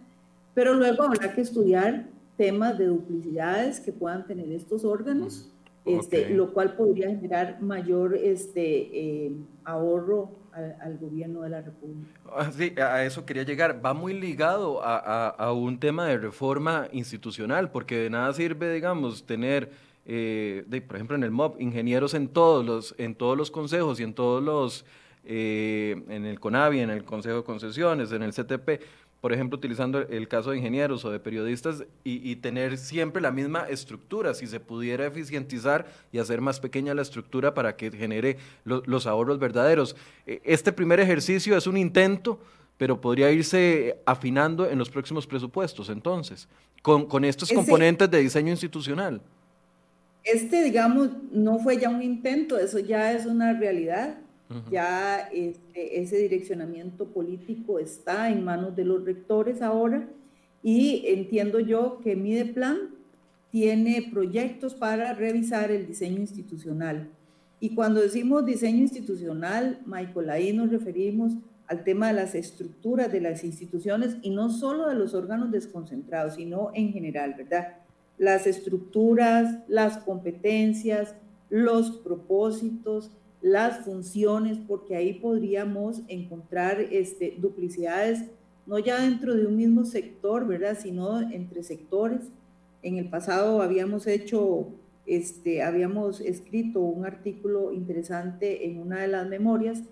pero luego habrá que estudiar temas de duplicidades que puedan tener estos órganos este, lo cual podría generar mayor este, eh, ahorro al, gobierno de la República. Ah, sí, a eso quería llegar. Va muy ligado a, a, un tema de reforma institucional, porque de nada sirve, digamos, tener, eh, por ejemplo, en el MOB, ingenieros en todos los, en todos los consejos y en todos los, eh, en el CONAVI, en el Consejo de Concesiones, en el CTP, por ejemplo, utilizando el caso de ingenieros o de periodistas y, tener siempre la misma estructura, si se pudiera eficientizar y hacer más pequeña la estructura para que genere los ahorros verdaderos. E, este primer ejercicio es un intento, pero podría irse afinando en los próximos presupuestos, entonces, con, con estos componentes de diseño institucional. Este, digamos, no fue ya un intento, eso ya es una realidad. Ya este, ese direccionamiento político está en manos de los rectores ahora y entiendo yo que Mideplan tiene proyectos para revisar el diseño institucional. Y cuando decimos diseño institucional, Michael, ahí nos referimos al tema de las estructuras de las instituciones y no solo de los órganos desconcentrados, sino en general, ¿verdad? Las estructuras, las competencias, los propósitos, las funciones, porque ahí podríamos encontrar este, duplicidades, no ya dentro de un mismo sector, ¿verdad? Sino entre sectores. En el pasado habíamos hecho, este, habíamos escrito un artículo interesante en una de las memorias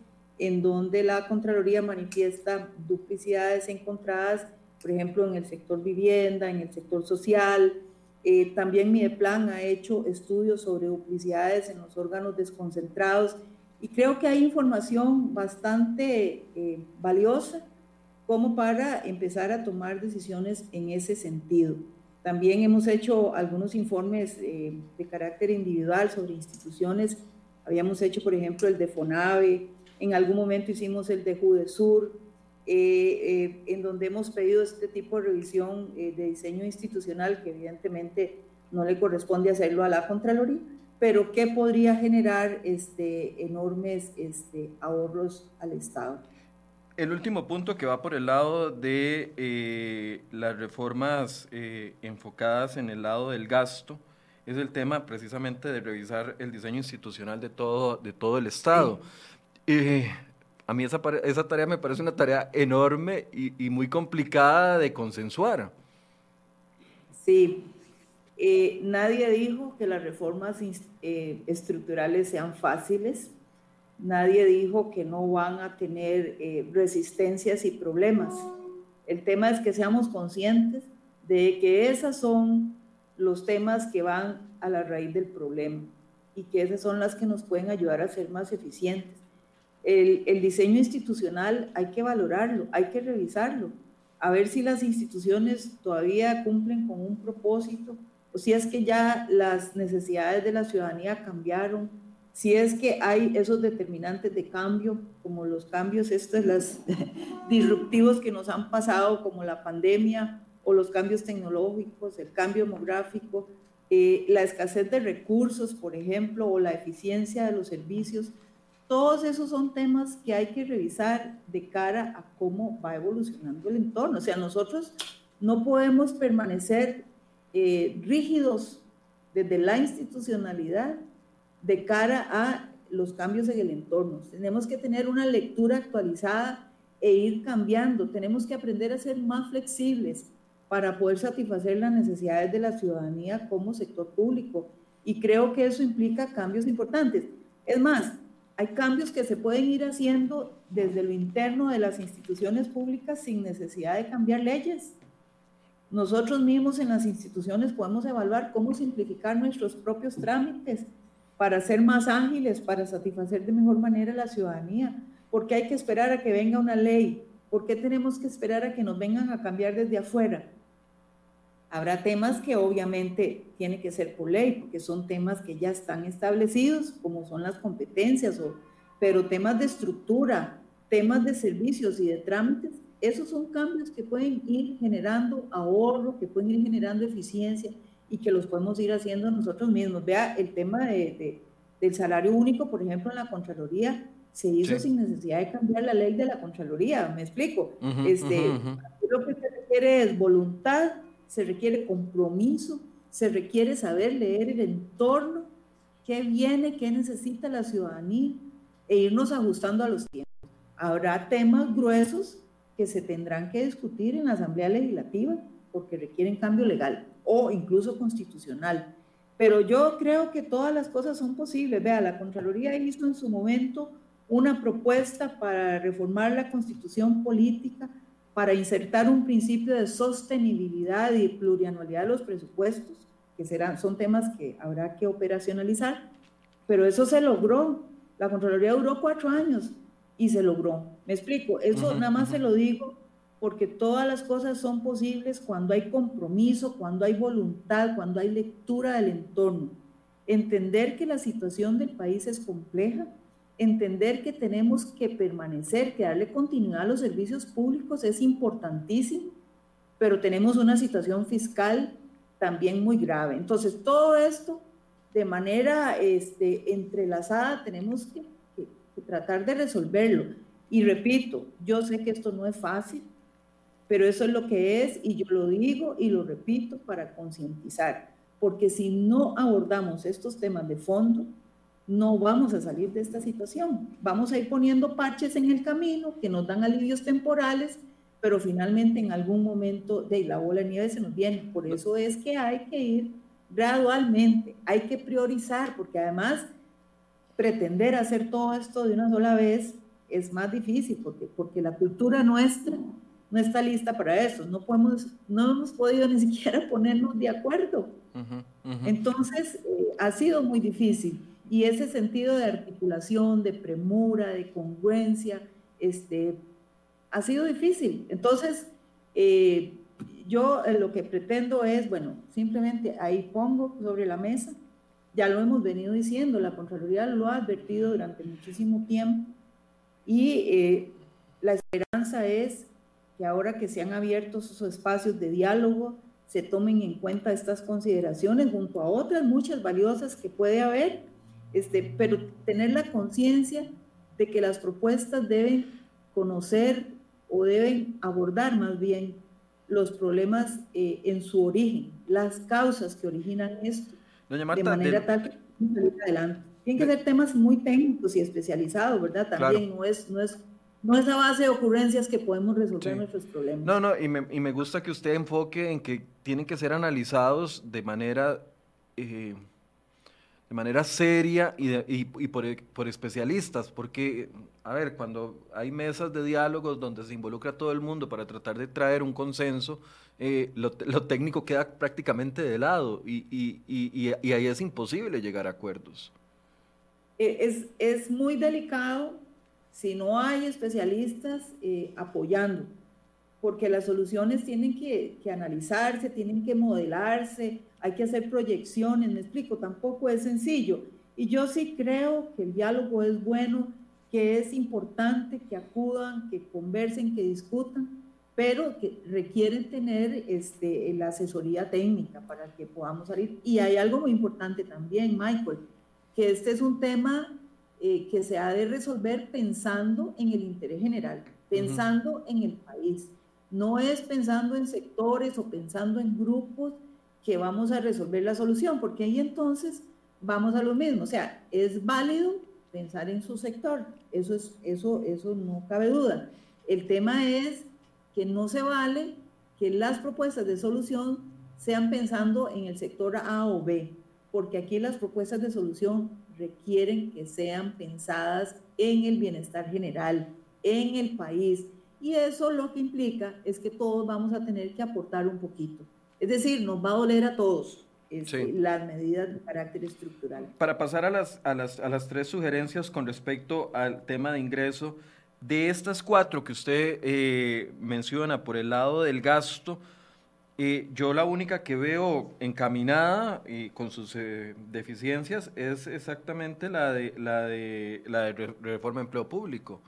en donde la Contraloría manifiesta duplicidades encontradas, por ejemplo, en el sector vivienda, en el sector social. Eh, también Mideplan ha hecho estudios sobre duplicidades en los órganos desconcentrados y creo que hay información bastante eh, valiosa como para empezar a tomar decisiones en ese sentido. También hemos hecho algunos informes eh, de carácter individual sobre instituciones. Habíamos hecho, por ejemplo, el de FONAVE, en algún momento hicimos el de JUDESUR, eh, en donde hemos pedido este tipo de revisión de diseño institucional, que evidentemente no le corresponde hacerlo a la Contraloría, pero que podría generar este, enormes este, ahorros al Estado. El último punto que va por el lado de eh, las reformas eh, enfocadas en el lado del gasto es el tema precisamente de revisar el diseño institucional de todo, de todo el Estado. Eh, a mí esa, tarea me parece una tarea enorme y, y muy complicada de consensuar. Sí, eh, nadie dijo que las reformas eh, estructurales sean fáciles, nadie dijo que no van a tener eh, resistencias y problemas. El tema es que seamos conscientes de que esos son los temas que van a la raíz del problema y que esas son las que nos pueden ayudar a ser más eficientes. El, diseño institucional hay que valorarlo, hay que revisarlo, a ver si las instituciones todavía cumplen con un propósito o si es que ya las necesidades de la ciudadanía cambiaron, si es que hay esos determinantes de cambio, como los cambios estos, los [LAUGHS] disruptivos que nos han pasado, como la pandemia o los cambios tecnológicos, el cambio demográfico, eh, la escasez de recursos, por ejemplo, o la eficiencia de los servicios. Todos esos son temas que hay que revisar de cara a cómo va evolucionando el entorno. O sea, nosotros no podemos permanecer eh, rígidos desde la institucionalidad de cara a los cambios en el entorno. Tenemos que tener una lectura actualizada e ir cambiando. Tenemos que aprender a ser más flexibles para poder satisfacer las necesidades de la ciudadanía como sector público. Y creo que eso implica cambios importantes. Es más, hay cambios que se pueden ir haciendo desde lo interno de las instituciones públicas sin necesidad de cambiar leyes. Nosotros mismos en las instituciones podemos evaluar cómo simplificar nuestros propios trámites para ser más ágiles, para satisfacer de mejor manera a la ciudadanía. ¿Por qué hay que esperar a que venga una ley? ¿Por qué tenemos que esperar a que nos vengan a cambiar desde afuera? Habrá temas que obviamente tiene que ser por ley, porque son temas que ya están establecidos, como son las competencias, o, pero temas de estructura, temas de servicios y de trámites, esos son cambios que pueden ir generando ahorro, que pueden ir generando eficiencia y que los podemos ir haciendo nosotros mismos. Vea, el tema de, del salario único, por ejemplo, en la Contraloría, se hizo sin necesidad de cambiar la ley de la Contraloría, me explico. este, Lo que se requiere es voluntad, se requiere compromiso, se requiere saber leer el entorno, qué viene, qué necesita la ciudadanía e irnos ajustando a los tiempos. Habrá temas gruesos que se tendrán que discutir en la Asamblea Legislativa porque requieren cambio legal o incluso constitucional. Pero yo creo que todas las cosas son posibles. Vea, la Contraloría hizo en su momento una propuesta para reformar la constitución política, para insertar un principio de sostenibilidad y plurianualidad de los presupuestos, que serán, son temas que habrá que operacionalizar, pero eso se logró. La Contraloría duró cuatro años y se logró. Me explico, eso nada más se lo digo porque todas las cosas son posibles cuando hay compromiso, cuando hay voluntad, cuando hay lectura del entorno. Entender que la situación del país es compleja, entender que tenemos que permanecer, que darle continuidad a los servicios públicos es importantísimo, pero tenemos una situación fiscal también muy grave. Entonces, todo esto de manera este, entrelazada tenemos que, que tratar de resolverlo. Y repito, yo sé que esto no es fácil, pero eso es lo que es y yo lo digo y lo repito para concientizar, porque si no abordamos estos temas de fondo, no vamos a salir de esta situación. Vamos a ir poniendo parches en el camino que nos dan alivios temporales, pero finalmente en algún momento de la bola de nieve se nos viene. Por eso es que hay que ir gradualmente, hay que priorizar, porque además pretender hacer todo esto de una sola vez es más difícil, porque, porque la cultura nuestra no está lista para eso. No podemos, no hemos podido ni siquiera ponernos de acuerdo. Entonces, eh, ha sido muy difícil. Y ese sentido de articulación, de premura, de congruencia, este, ha sido difícil. Entonces, eh, yo eh, lo que pretendo es, bueno, simplemente ahí pongo sobre la mesa, ya lo hemos venido diciendo, la Contraloría lo ha advertido durante muchísimo tiempo y la esperanza es que ahora que se han abierto esos espacios de diálogo, se tomen en cuenta estas consideraciones junto a otras muchas valiosas que puede haber, este, pero tener la conciencia de que las propuestas deben conocer o deben abordar más bien los problemas eh, en su origen, las causas que originan esto, de manera tal que adelante. Tienen que ser temas muy técnicos y especializados, ¿verdad? También no, es, no es no es a base de ocurrencias que podemos resolver nuestros problemas. No, no, y me, y me, gusta que usted enfoque en que tienen que ser analizados de manera, eh, de manera seria y, y, por, por, especialistas, porque, a ver, cuando hay mesas de diálogos donde se involucra todo el mundo para tratar de traer un consenso, eh, lo, lo, técnico queda prácticamente de lado y, y, ahí es imposible llegar a acuerdos. Eh, es, es muy delicado si no hay especialistas eh, apoyando, porque las soluciones tienen que, analizarse, tienen que modelarse, hay que hacer proyecciones, me explico, tampoco es sencillo. Y yo sí creo que el diálogo es bueno, que es importante que acudan, que conversen, que discutan, pero que requieren tener este, la asesoría técnica para que podamos salir. Y hay algo muy importante también, Michael, que este es un tema eh, que se ha de resolver pensando en el interés general, pensando en el país. No es pensando en sectores o pensando en grupos que vamos a resolver la solución, porque ahí entonces vamos a lo mismo. O sea, es válido pensar en su sector, eso, es, eso, eso no cabe duda. El tema es que no se vale que las propuestas de solución sean pensando en el sector A o B, porque aquí las propuestas de solución requieren que sean pensadas en el bienestar general, en el país. Y eso lo que implica es que todos vamos a tener que aportar un poquito. Es decir, nos va a doler a todos este, las medidas de carácter estructural. Para pasar a las, a, las, a las tres sugerencias con respecto al tema de ingreso, de estas cuatro que usted eh, menciona por el lado del gasto, yo la única que veo encaminada y con sus eh, deficiencias es exactamente la de la de la de reforma de empleo público,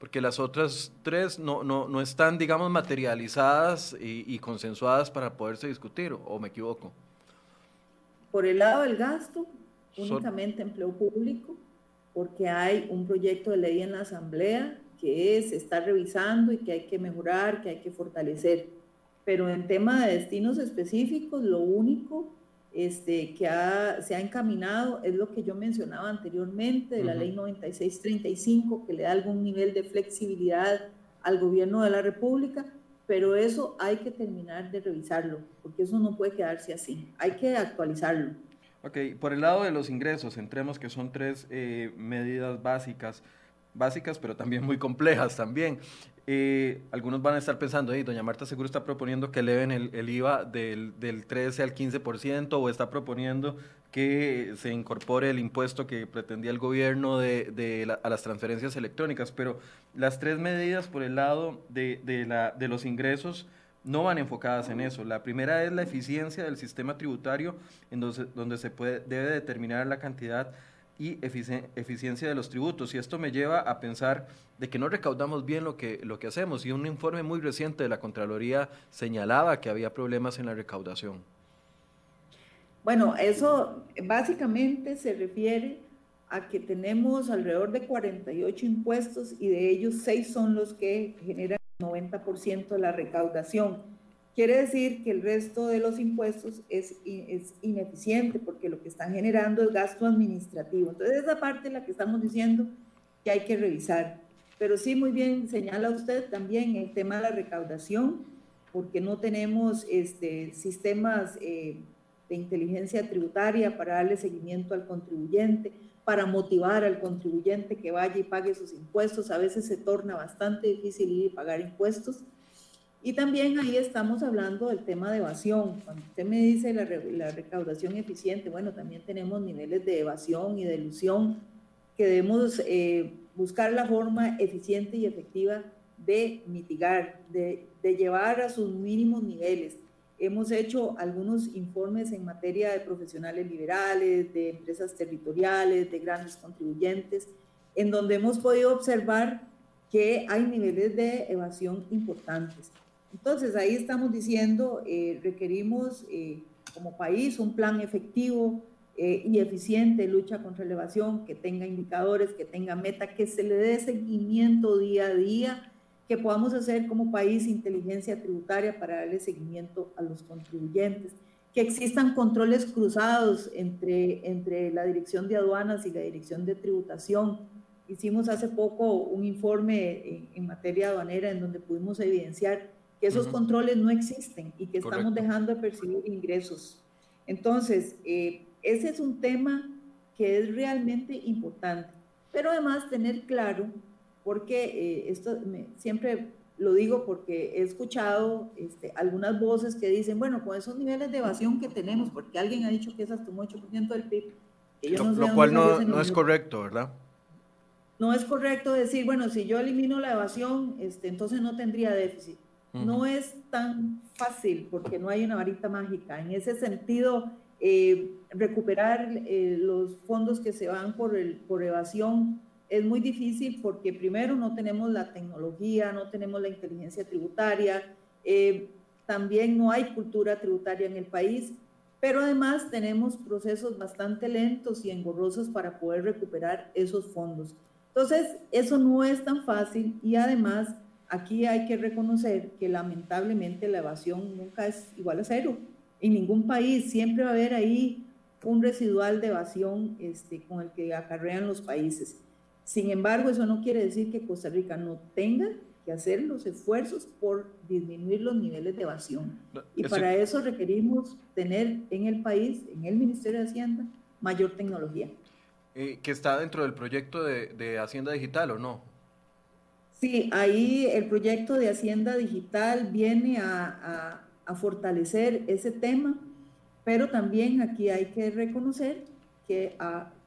porque las otras tres no, no, no están, digamos, materializadas y, consensuadas para poderse discutir, o me equivoco. Por el lado del gasto, únicamente empleo público, porque hay un proyecto de ley en la Asamblea que se está revisando y que hay que mejorar, que hay que fortalecer pero en tema de destinos específicos, lo único este, que se ha encaminado es lo que yo mencionaba anteriormente de la ley 9635, que le da algún nivel de flexibilidad al gobierno de la República, pero eso hay que terminar de revisarlo, porque eso no puede quedarse así, hay que actualizarlo. Ok, por el lado de los ingresos, entremos que son tres eh, medidas básicas, básicas, pero también muy complejas también. Eh, algunos van a estar pensando, hey, doña Marta seguro está proponiendo que eleven el, IVA del, del, 13 al 15% o está proponiendo que se incorpore el impuesto que pretendía el gobierno de, de a las transferencias electrónicas, pero las tres medidas por el lado de, de, la, de los ingresos no van enfocadas en eso. La primera es la eficiencia del sistema tributario, en donde, donde se puede, debe determinar la cantidad y eficiencia de los tributos. Y esto me lleva a pensar de que no recaudamos bien lo que, lo que hacemos. Y un informe muy reciente de la Contraloría señalaba que había problemas en la recaudación. Bueno, eso básicamente se refiere a que tenemos alrededor de 48 impuestos y de ellos 6 son los que generan el 90% de la recaudación. Quiere decir que el resto de los impuestos es, es ineficiente porque lo que están generando es gasto administrativo. Entonces, esa parte es la que estamos diciendo que hay que revisar. Pero sí, muy bien señala usted también el tema de la recaudación, porque no tenemos este, sistemas eh, de inteligencia tributaria para darle seguimiento al contribuyente, para motivar al contribuyente que vaya y pague sus impuestos. A veces se torna bastante difícil ir y pagar impuestos. Y también ahí estamos hablando del tema de evasión. Cuando usted me dice la, la, recaudación eficiente, bueno, también tenemos niveles de evasión y de ilusión que debemos eh, buscar la forma eficiente y efectiva de mitigar, de, de llevar a sus mínimos niveles. Hemos hecho algunos informes en materia de profesionales liberales, de empresas territoriales, de grandes contribuyentes, en donde hemos podido observar que hay niveles de evasión importantes. Entonces, ahí estamos diciendo, eh, requerimos eh, como país un plan efectivo eh, y eficiente de lucha contra la evasión, que tenga indicadores, que tenga meta, que se le dé seguimiento día a día, que podamos hacer como país inteligencia tributaria para darle seguimiento a los contribuyentes, que existan controles cruzados entre, entre la Dirección de Aduanas y la Dirección de Tributación, hicimos hace poco un informe en, materia aduanera en donde pudimos evidenciar que esos controles no existen y que estamos dejando de percibir ingresos. Entonces, eh, ese es un tema que es realmente importante, pero además tener claro, porque eh, esto siempre lo digo porque he escuchado este, algunas voces que dicen, bueno, con esos niveles de evasión que tenemos, porque alguien ha dicho que es hasta un 8% del PIB, lo, cual no, no es correcto, ¿verdad? No es correcto decir, bueno, si yo elimino la evasión, este, entonces no tendría déficit. No es tan fácil porque no hay una varita mágica. En ese sentido, eh, recuperar eh, los fondos que se van por, el, por evasión es muy difícil porque primero no tenemos la tecnología, no tenemos la inteligencia tributaria, eh, también no hay cultura tributaria en el país pero además tenemos procesos bastante lentos y engorrosos para poder recuperar esos fondos. Entonces, eso no es tan fácil y además aquí hay que reconocer que lamentablemente la evasión nunca es igual a cero. En ningún país siempre va a haber ahí un residual de evasión este, con el que acarrean los países. Sin embargo, eso no quiere decir que Costa Rica no tenga que hacer los esfuerzos por disminuir los niveles de evasión. Y para eso requerimos tener en el país, en el Ministerio de Hacienda, mayor tecnología. Eh, ¿Que está dentro del proyecto de, Hacienda Digital o no? Sí, ahí el proyecto de Hacienda Digital viene a, fortalecer ese tema, pero también aquí hay que reconocer que,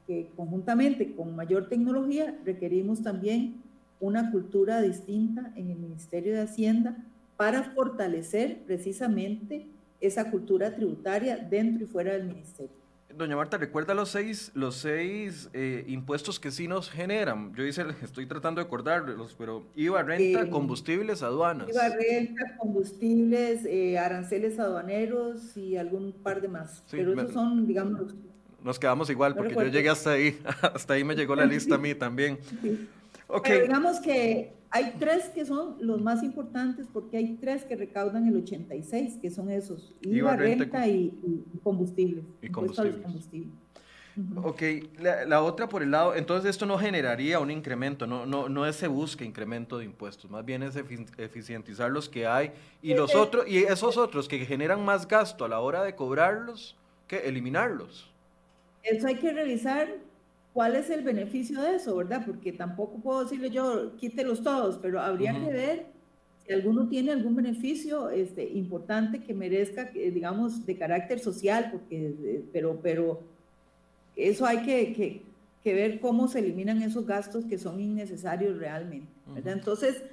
que conjuntamente con mayor tecnología requerimos también una cultura distinta en el Ministerio de Hacienda para fortalecer precisamente esa cultura tributaria dentro y fuera del ministerio. Doña Marta, ¿recuerda los seis, los seis eh, impuestos que sí nos generan? Yo dice, estoy tratando de acordarlos, pero IVA, renta, eh, combustibles, aduanas. IVA, renta, combustibles, eh, aranceles aduaneros y algún par de más. pero esos son, digamos... Nos quedamos igual, porque yo llegué hasta ahí, [LAUGHS] hasta ahí me llegó la lista a mí también. Sí. Pero digamos que hay tres que son los más importantes porque hay tres que recaudan el 86, que son esos, IVA, renta, y, combustible. Y combustible. Ok, la, otra por el lado, entonces esto no generaría un incremento, no, no, no se busca incremento de impuestos, más bien es eficientizar los que hay y los otros, y esos otros que generan más gasto a la hora de cobrarlos, que eliminarlos. Eso hay que revisar ¿Cuál es el beneficio de eso, verdad? Porque tampoco puedo decirle yo, quítelos todos, pero habría que ver si alguno tiene algún beneficio este, importante que merezca, digamos, de carácter social, porque, eh, pero, pero eso hay que, que, ver cómo se eliminan esos gastos que son innecesarios realmente, ¿verdad? Entonces,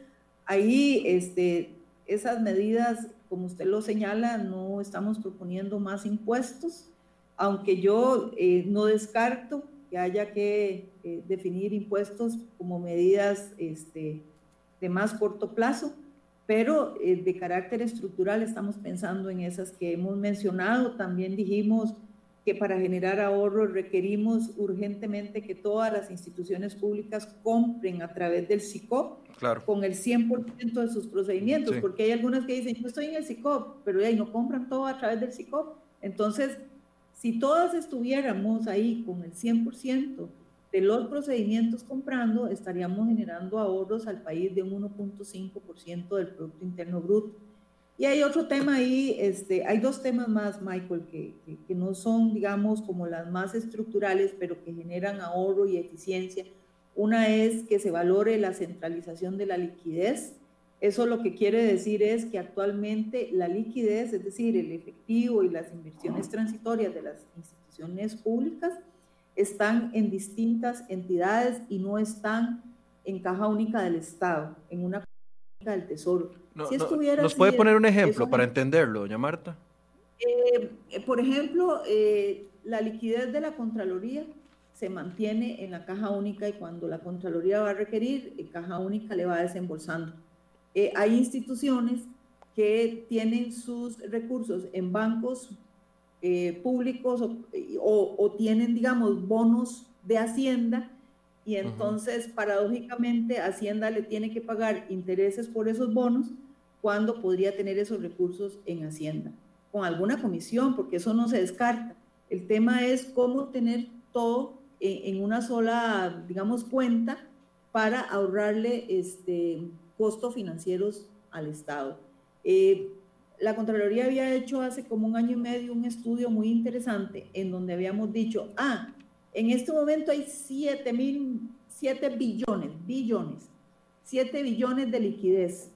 ahí, este, esas medidas, como usted lo señala, no estamos proponiendo más impuestos, aunque yo eh, no descarto que haya que eh, definir impuestos como medidas este, de más corto plazo, pero eh, de carácter estructural estamos pensando en esas que hemos mencionado. También dijimos que para generar ahorro requerimos urgentemente que todas las instituciones públicas compren a través del SICOP con el 100% de sus procedimientos, porque hay algunas que dicen, yo estoy en el SICOP, pero ahí no compran todo a través del SICOP. Entonces, si todas estuviéramos ahí con el 100% de los procedimientos comprando, estaríamos generando ahorros al país de un 1.5% del Producto Interno Bruto. Y hay otro tema ahí, este, hay dos temas más, Michael, que, que, no son, digamos, como las más estructurales, pero que generan ahorro y eficiencia. Una es que se valore la centralización de la liquidez eso lo que quiere decir es que actualmente la liquidez, es decir, el efectivo y las inversiones transitorias de las instituciones públicas, están en distintas entidades y no están en caja única del Estado, en una caja única del Tesoro. si ¿Nos puede poner un ejemplo para entenderlo, doña Marta? Eh, por ejemplo, eh, la liquidez de la Contraloría se mantiene en la caja única y cuando la Contraloría va a requerir, la caja única le va desembolsando. Eh, hay instituciones que tienen sus recursos en bancos eh, públicos o, tienen, digamos, bonos de Hacienda y entonces, paradójicamente, Hacienda le tiene que pagar intereses por esos bonos cuando podría tener esos recursos en Hacienda, con alguna comisión, porque eso no se descarta. El tema es cómo tener todo en, en una sola, digamos, cuenta para ahorrarle este, costos financieros al Estado. Eh, la Contraloría había hecho hace como un año y medio un estudio muy interesante en donde habíamos dicho, ah, en este momento hay 7 mil, 7 billones, billones, 7 billones de liquidez.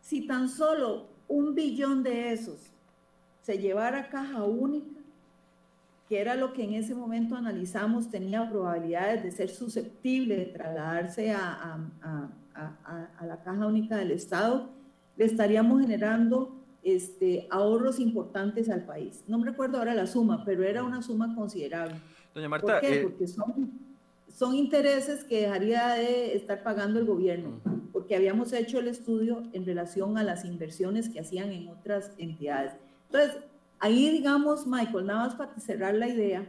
Si tan solo un billón de esos se llevara a caja única, que era lo que en ese momento analizamos, tenía probabilidades de ser susceptible de trasladarse a, a la caja única del Estado, le estaríamos generando este, ahorros importantes al país. No me recuerdo ahora la suma, pero era una suma considerable. Doña Marta, ¿Por qué? Eh, porque son, son intereses que dejaría de estar pagando el gobierno, porque habíamos hecho el estudio en relación a las inversiones que hacían en otras entidades. Entonces, ahí digamos, Michael, nada más para cerrar la idea,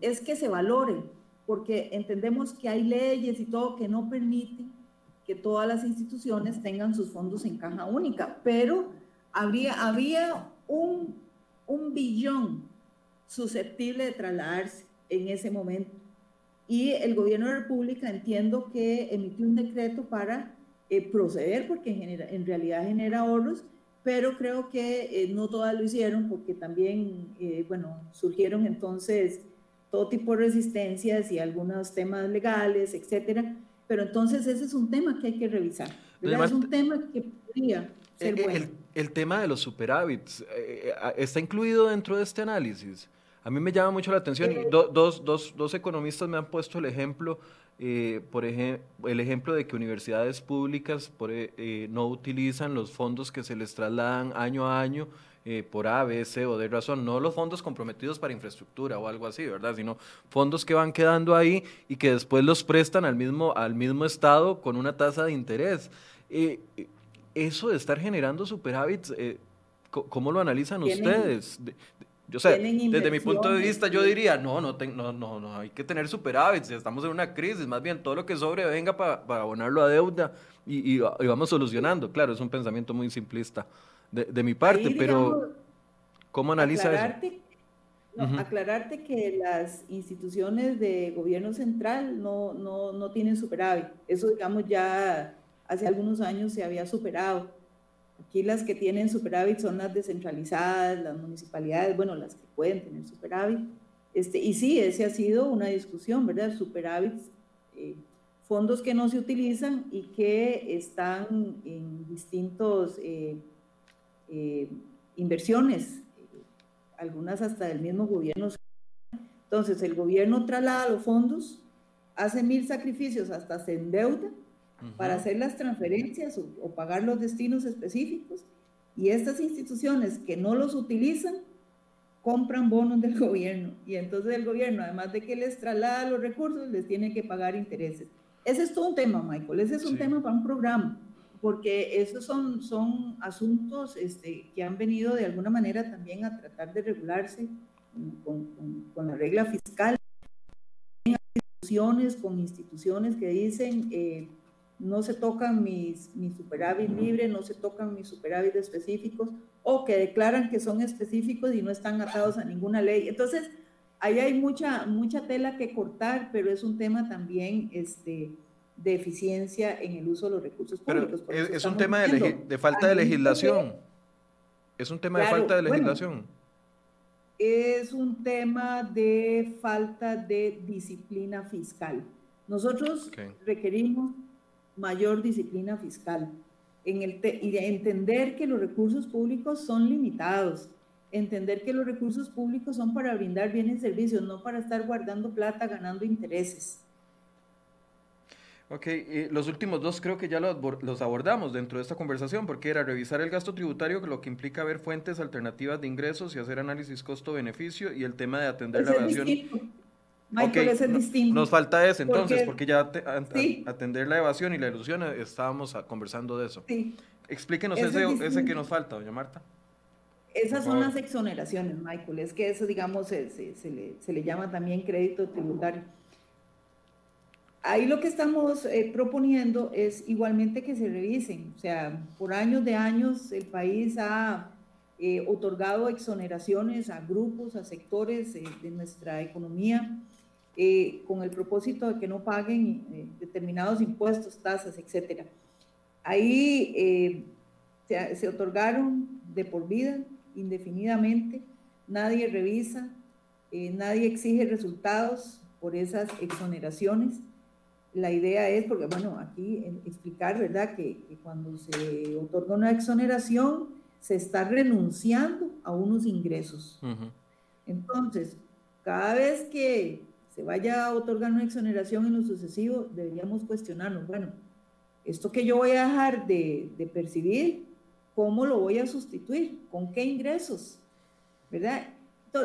es que se valore, porque entendemos que hay leyes y todo que no permiten que todas las instituciones tengan sus fondos en caja única, pero habría, había un, un billón susceptible de trasladarse en ese momento. Y el gobierno de la República entiendo que emitió un decreto para eh, proceder, porque genera, en realidad genera ahorros, pero creo que eh, no todas lo hicieron, porque también, eh, bueno, surgieron entonces todo tipo de resistencias y algunos temas legales, etcétera, pero entonces ese es un tema que hay que revisar. es un tema que podría ser el, bueno. El, tema de los superávits, eh, eh, ¿está incluido dentro de este análisis? A mí me llama mucho la atención. Eh, dos, dos, dos, economistas me han puesto el ejemplo, por ejemplo, el ejemplo de que universidades públicas por, no utilizan los fondos que se les trasladan año a año eh, por A, B, C o de razón, no los fondos comprometidos para infraestructura o algo así, ¿verdad? Sino fondos que van quedando ahí y que después los prestan al mismo, al mismo Estado con una tasa de interés. Eh, eso de estar generando superávits, eh, ¿cómo lo analizan ustedes? Yo sé, desde mi punto de vista yo diría, no, no, no, no, no, hay que tener superávits, estamos en una crisis, más bien todo lo que sobre venga para abonarlo a deuda y, y, vamos solucionando. Claro, es un pensamiento muy simplista de, mi parte, pero ¿cómo analiza eso? Aclararte que las instituciones de gobierno central no, no, no tienen superávit. Eso, digamos, ya hace algunos años se había superado. Aquí las que tienen superávit son las descentralizadas, las municipalidades, bueno, las que pueden tener superávit. Este, y sí, ese ha sido una discusión, ¿verdad? Superávits, eh, fondos que no se utilizan y que están en distintos eh, eh, inversiones, algunas hasta del mismo gobierno. Entonces, el gobierno traslada los fondos, hace mil sacrificios, hasta se endeuda para hacer las transferencias o, pagar los destinos específicos, y estas instituciones que no los utilizan, compran bonos del [LAUGHS] gobierno, y entonces el gobierno, además de que les traslada los recursos, les tiene que pagar intereses. Ese es todo un tema, Michael, ese es un tema para un programa porque esos son, son asuntos este, que han venido de alguna manera también a tratar de regularse con, con, la regla fiscal. Instituciones con instituciones que dicen eh, no se tocan mis, mis superávit libres, no se tocan mis superávit específicos, o que declaran que son específicos y no están atados a ninguna ley. Entonces, ahí hay mucha, mucha tela que cortar, pero es un tema también este, de eficiencia en el uso de los recursos públicos. es, un tema de, falta de legislación. Es un tema de falta de legislación. es un tema de falta de disciplina fiscal. Nosotros requerimos mayor disciplina fiscal en el y entender que los recursos públicos son limitados, entender que los recursos públicos son para brindar bienes y servicios, no para estar guardando plata, ganando intereses. Ok, y los últimos dos creo que ya los, los, abordamos dentro de esta conversación, porque era revisar el gasto tributario, lo que implica ver fuentes alternativas de ingresos y hacer análisis costo-beneficio, y el tema de atender la evasión. Michael, es distinto. Nos falta ese entonces, porque, ya atender la evasión y la ilusión eh, estábamos conversando de eso. Sí. Explíquenos ese, ese, que nos falta, doña Marta. Esas son las exoneraciones, Michael. Es que eso, digamos, se, se, le, se le llama también crédito tributario ahí lo que estamos eh, proponiendo es igualmente que se revisen. O sea, por años de años el país ha eh, otorgado exoneraciones a grupos, a sectores eh, de nuestra economía eh, con el propósito de que no paguen determinados impuestos, tasas, etc. Ahí se otorgaron de por vida, indefinidamente, nadie revisa, nadie exige resultados por esas exoneraciones la idea es, porque bueno, aquí explicar, ¿verdad?, que, cuando se otorga una exoneración, se está renunciando a unos ingresos. Entonces, cada vez que se vaya a otorgar una exoneración en lo sucesivo, deberíamos cuestionarnos, bueno, esto que yo voy a dejar de, de percibir, ¿cómo lo voy a sustituir? ¿Con qué ingresos? ¿Verdad?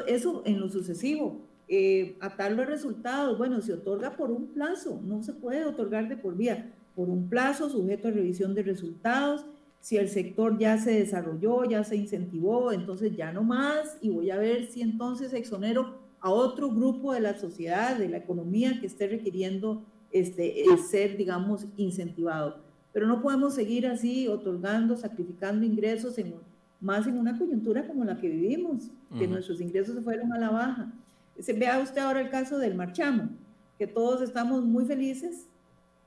eso en lo sucesivo eh, atar los resultados, bueno, se otorga por un plazo, no se puede otorgar de por vía, por un plazo sujeto a revisión de resultados. Si el sector ya se desarrolló, ya se incentivó, entonces ya no más y voy a ver si entonces exonero a otro grupo de la sociedad, de la economía que esté requiriendo este, ser, digamos, incentivado. Pero no podemos seguir así otorgando, sacrificando ingresos en, más en una coyuntura como la que vivimos, que nuestros ingresos se fueron a la baja. Se, vea usted ahora el caso del marchamo, que todos estamos muy felices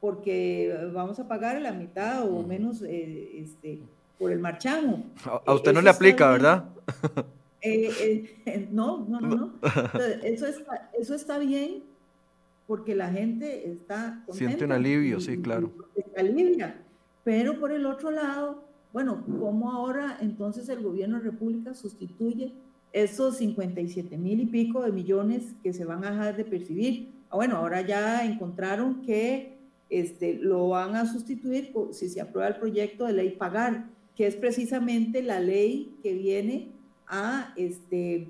porque vamos a pagar la mitad o menos eh, este, por el marchamo. A, usted no le aplica, ¿verdad? [LAUGHS] Eh, eh, [LAUGHS] no, no, no, no. [LAUGHS] eso, está, eso está bien porque la gente está Siente un alivio, sí, claro. Se alivia. Pero por el otro lado, bueno, ¿cómo ahora entonces el gobierno de República sustituye esos 57 mil y pico de millones que se van a dejar de percibir. Ah, bueno, ahora ya encontraron que este, lo van a sustituir si se aprueba el proyecto de ley pagar, que es precisamente la ley que viene a, este,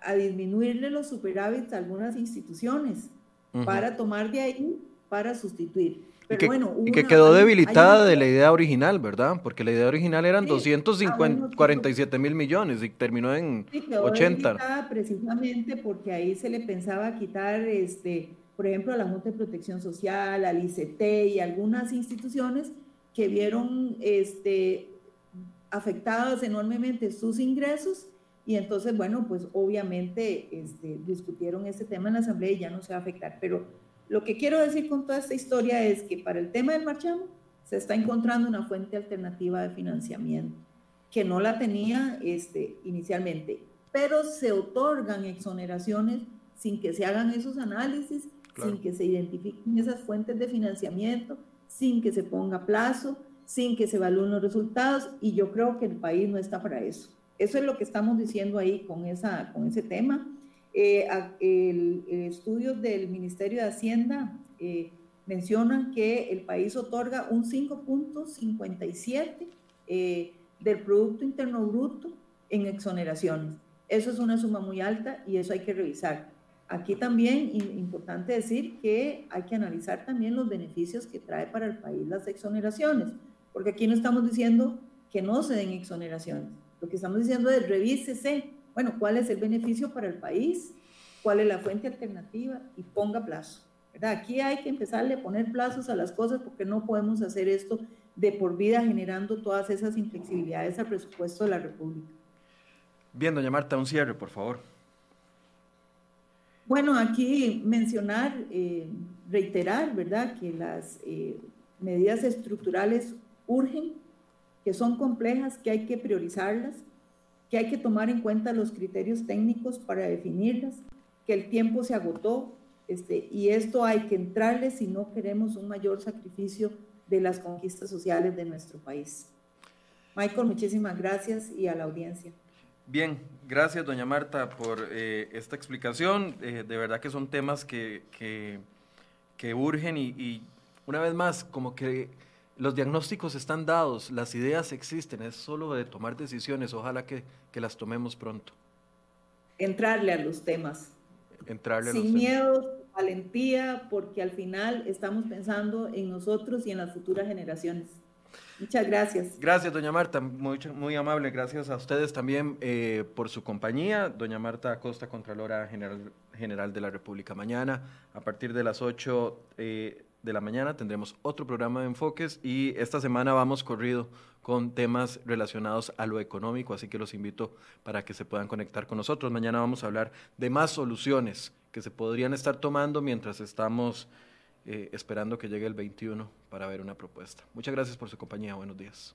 a disminuirle los superávits a algunas instituciones para tomar de ahí para sustituir y que, quedó debilitada de la idea original, ¿verdad? Porque la idea original eran 247 ah, mil millones y terminó en sí, quedó 80. Precisamente porque ahí se le pensaba quitar, este, por ejemplo, a la Junta de Protección Social, al ICT y algunas instituciones que vieron este, afectados enormemente sus ingresos y entonces, bueno, pues obviamente este, discutieron ese tema en la Asamblea y ya no se va a afectar. Pero lo que quiero decir con toda esta historia es que para el tema del marchamo se está encontrando una fuente alternativa de financiamiento que no la tenía este, inicialmente, pero se otorgan exoneraciones sin que se hagan esos análisis, sin que se identifiquen esas fuentes de financiamiento, sin que se ponga plazo, sin que se evalúen los resultados, y yo creo que el país no está para eso. Eso es lo que estamos diciendo ahí con, esa, con ese tema. Eh, el, estudios del Ministerio de Hacienda eh, mencionan que el país otorga un 5.57 eh, del Producto Interno Bruto en exoneraciones. Eso es una suma muy alta y eso hay que revisar. Aquí también importante decir que hay que analizar también los beneficios que trae para el país las exoneraciones, porque aquí no estamos diciendo que no se den exoneraciones. Lo que estamos diciendo es revísese bueno, ¿cuál es el beneficio para el país? ¿Cuál es la fuente alternativa? Y ponga plazo. ¿verdad? Aquí hay que empezarle a poner plazos a las cosas porque no podemos hacer esto de por vida generando todas esas inflexibilidades al presupuesto de la República. Bien, doña Marta, un cierre, por favor. Bueno, aquí mencionar, eh, reiterar, ¿verdad?, que las eh, medidas estructurales urgen, que son complejas, que hay que priorizarlas, que hay que tomar en cuenta los criterios técnicos para definirlas, que el tiempo se agotó este, y esto hay que entrarle si no queremos un mayor sacrificio de las conquistas sociales de nuestro país. Michael, muchísimas gracias y a la audiencia. Bien, gracias doña Marta por eh, esta explicación. Eh, de verdad que son temas que, que, urgen y, y una vez más, como que los diagnósticos están dados, las ideas existen, es solo de tomar decisiones, ojalá que, las tomemos pronto. Entrarle a los temas. Entrarle a Sin los miedo, valentía, porque al final estamos pensando en nosotros y en las futuras generaciones. Muchas gracias. Gracias, doña Marta, muy, muy amable. Gracias a ustedes también eh, por su compañía. Doña Marta Acosta, Contralora General, General de la República. Mañana, a partir de las 8, de la mañana tendremos otro programa de enfoques y esta semana vamos corrido con temas relacionados a lo económico, así que los invito para que se puedan conectar con nosotros. Mañana vamos a hablar de más soluciones que se podrían estar tomando mientras estamos eh, esperando que llegue el 21 para ver una propuesta. Muchas gracias por su compañía. Buenos días.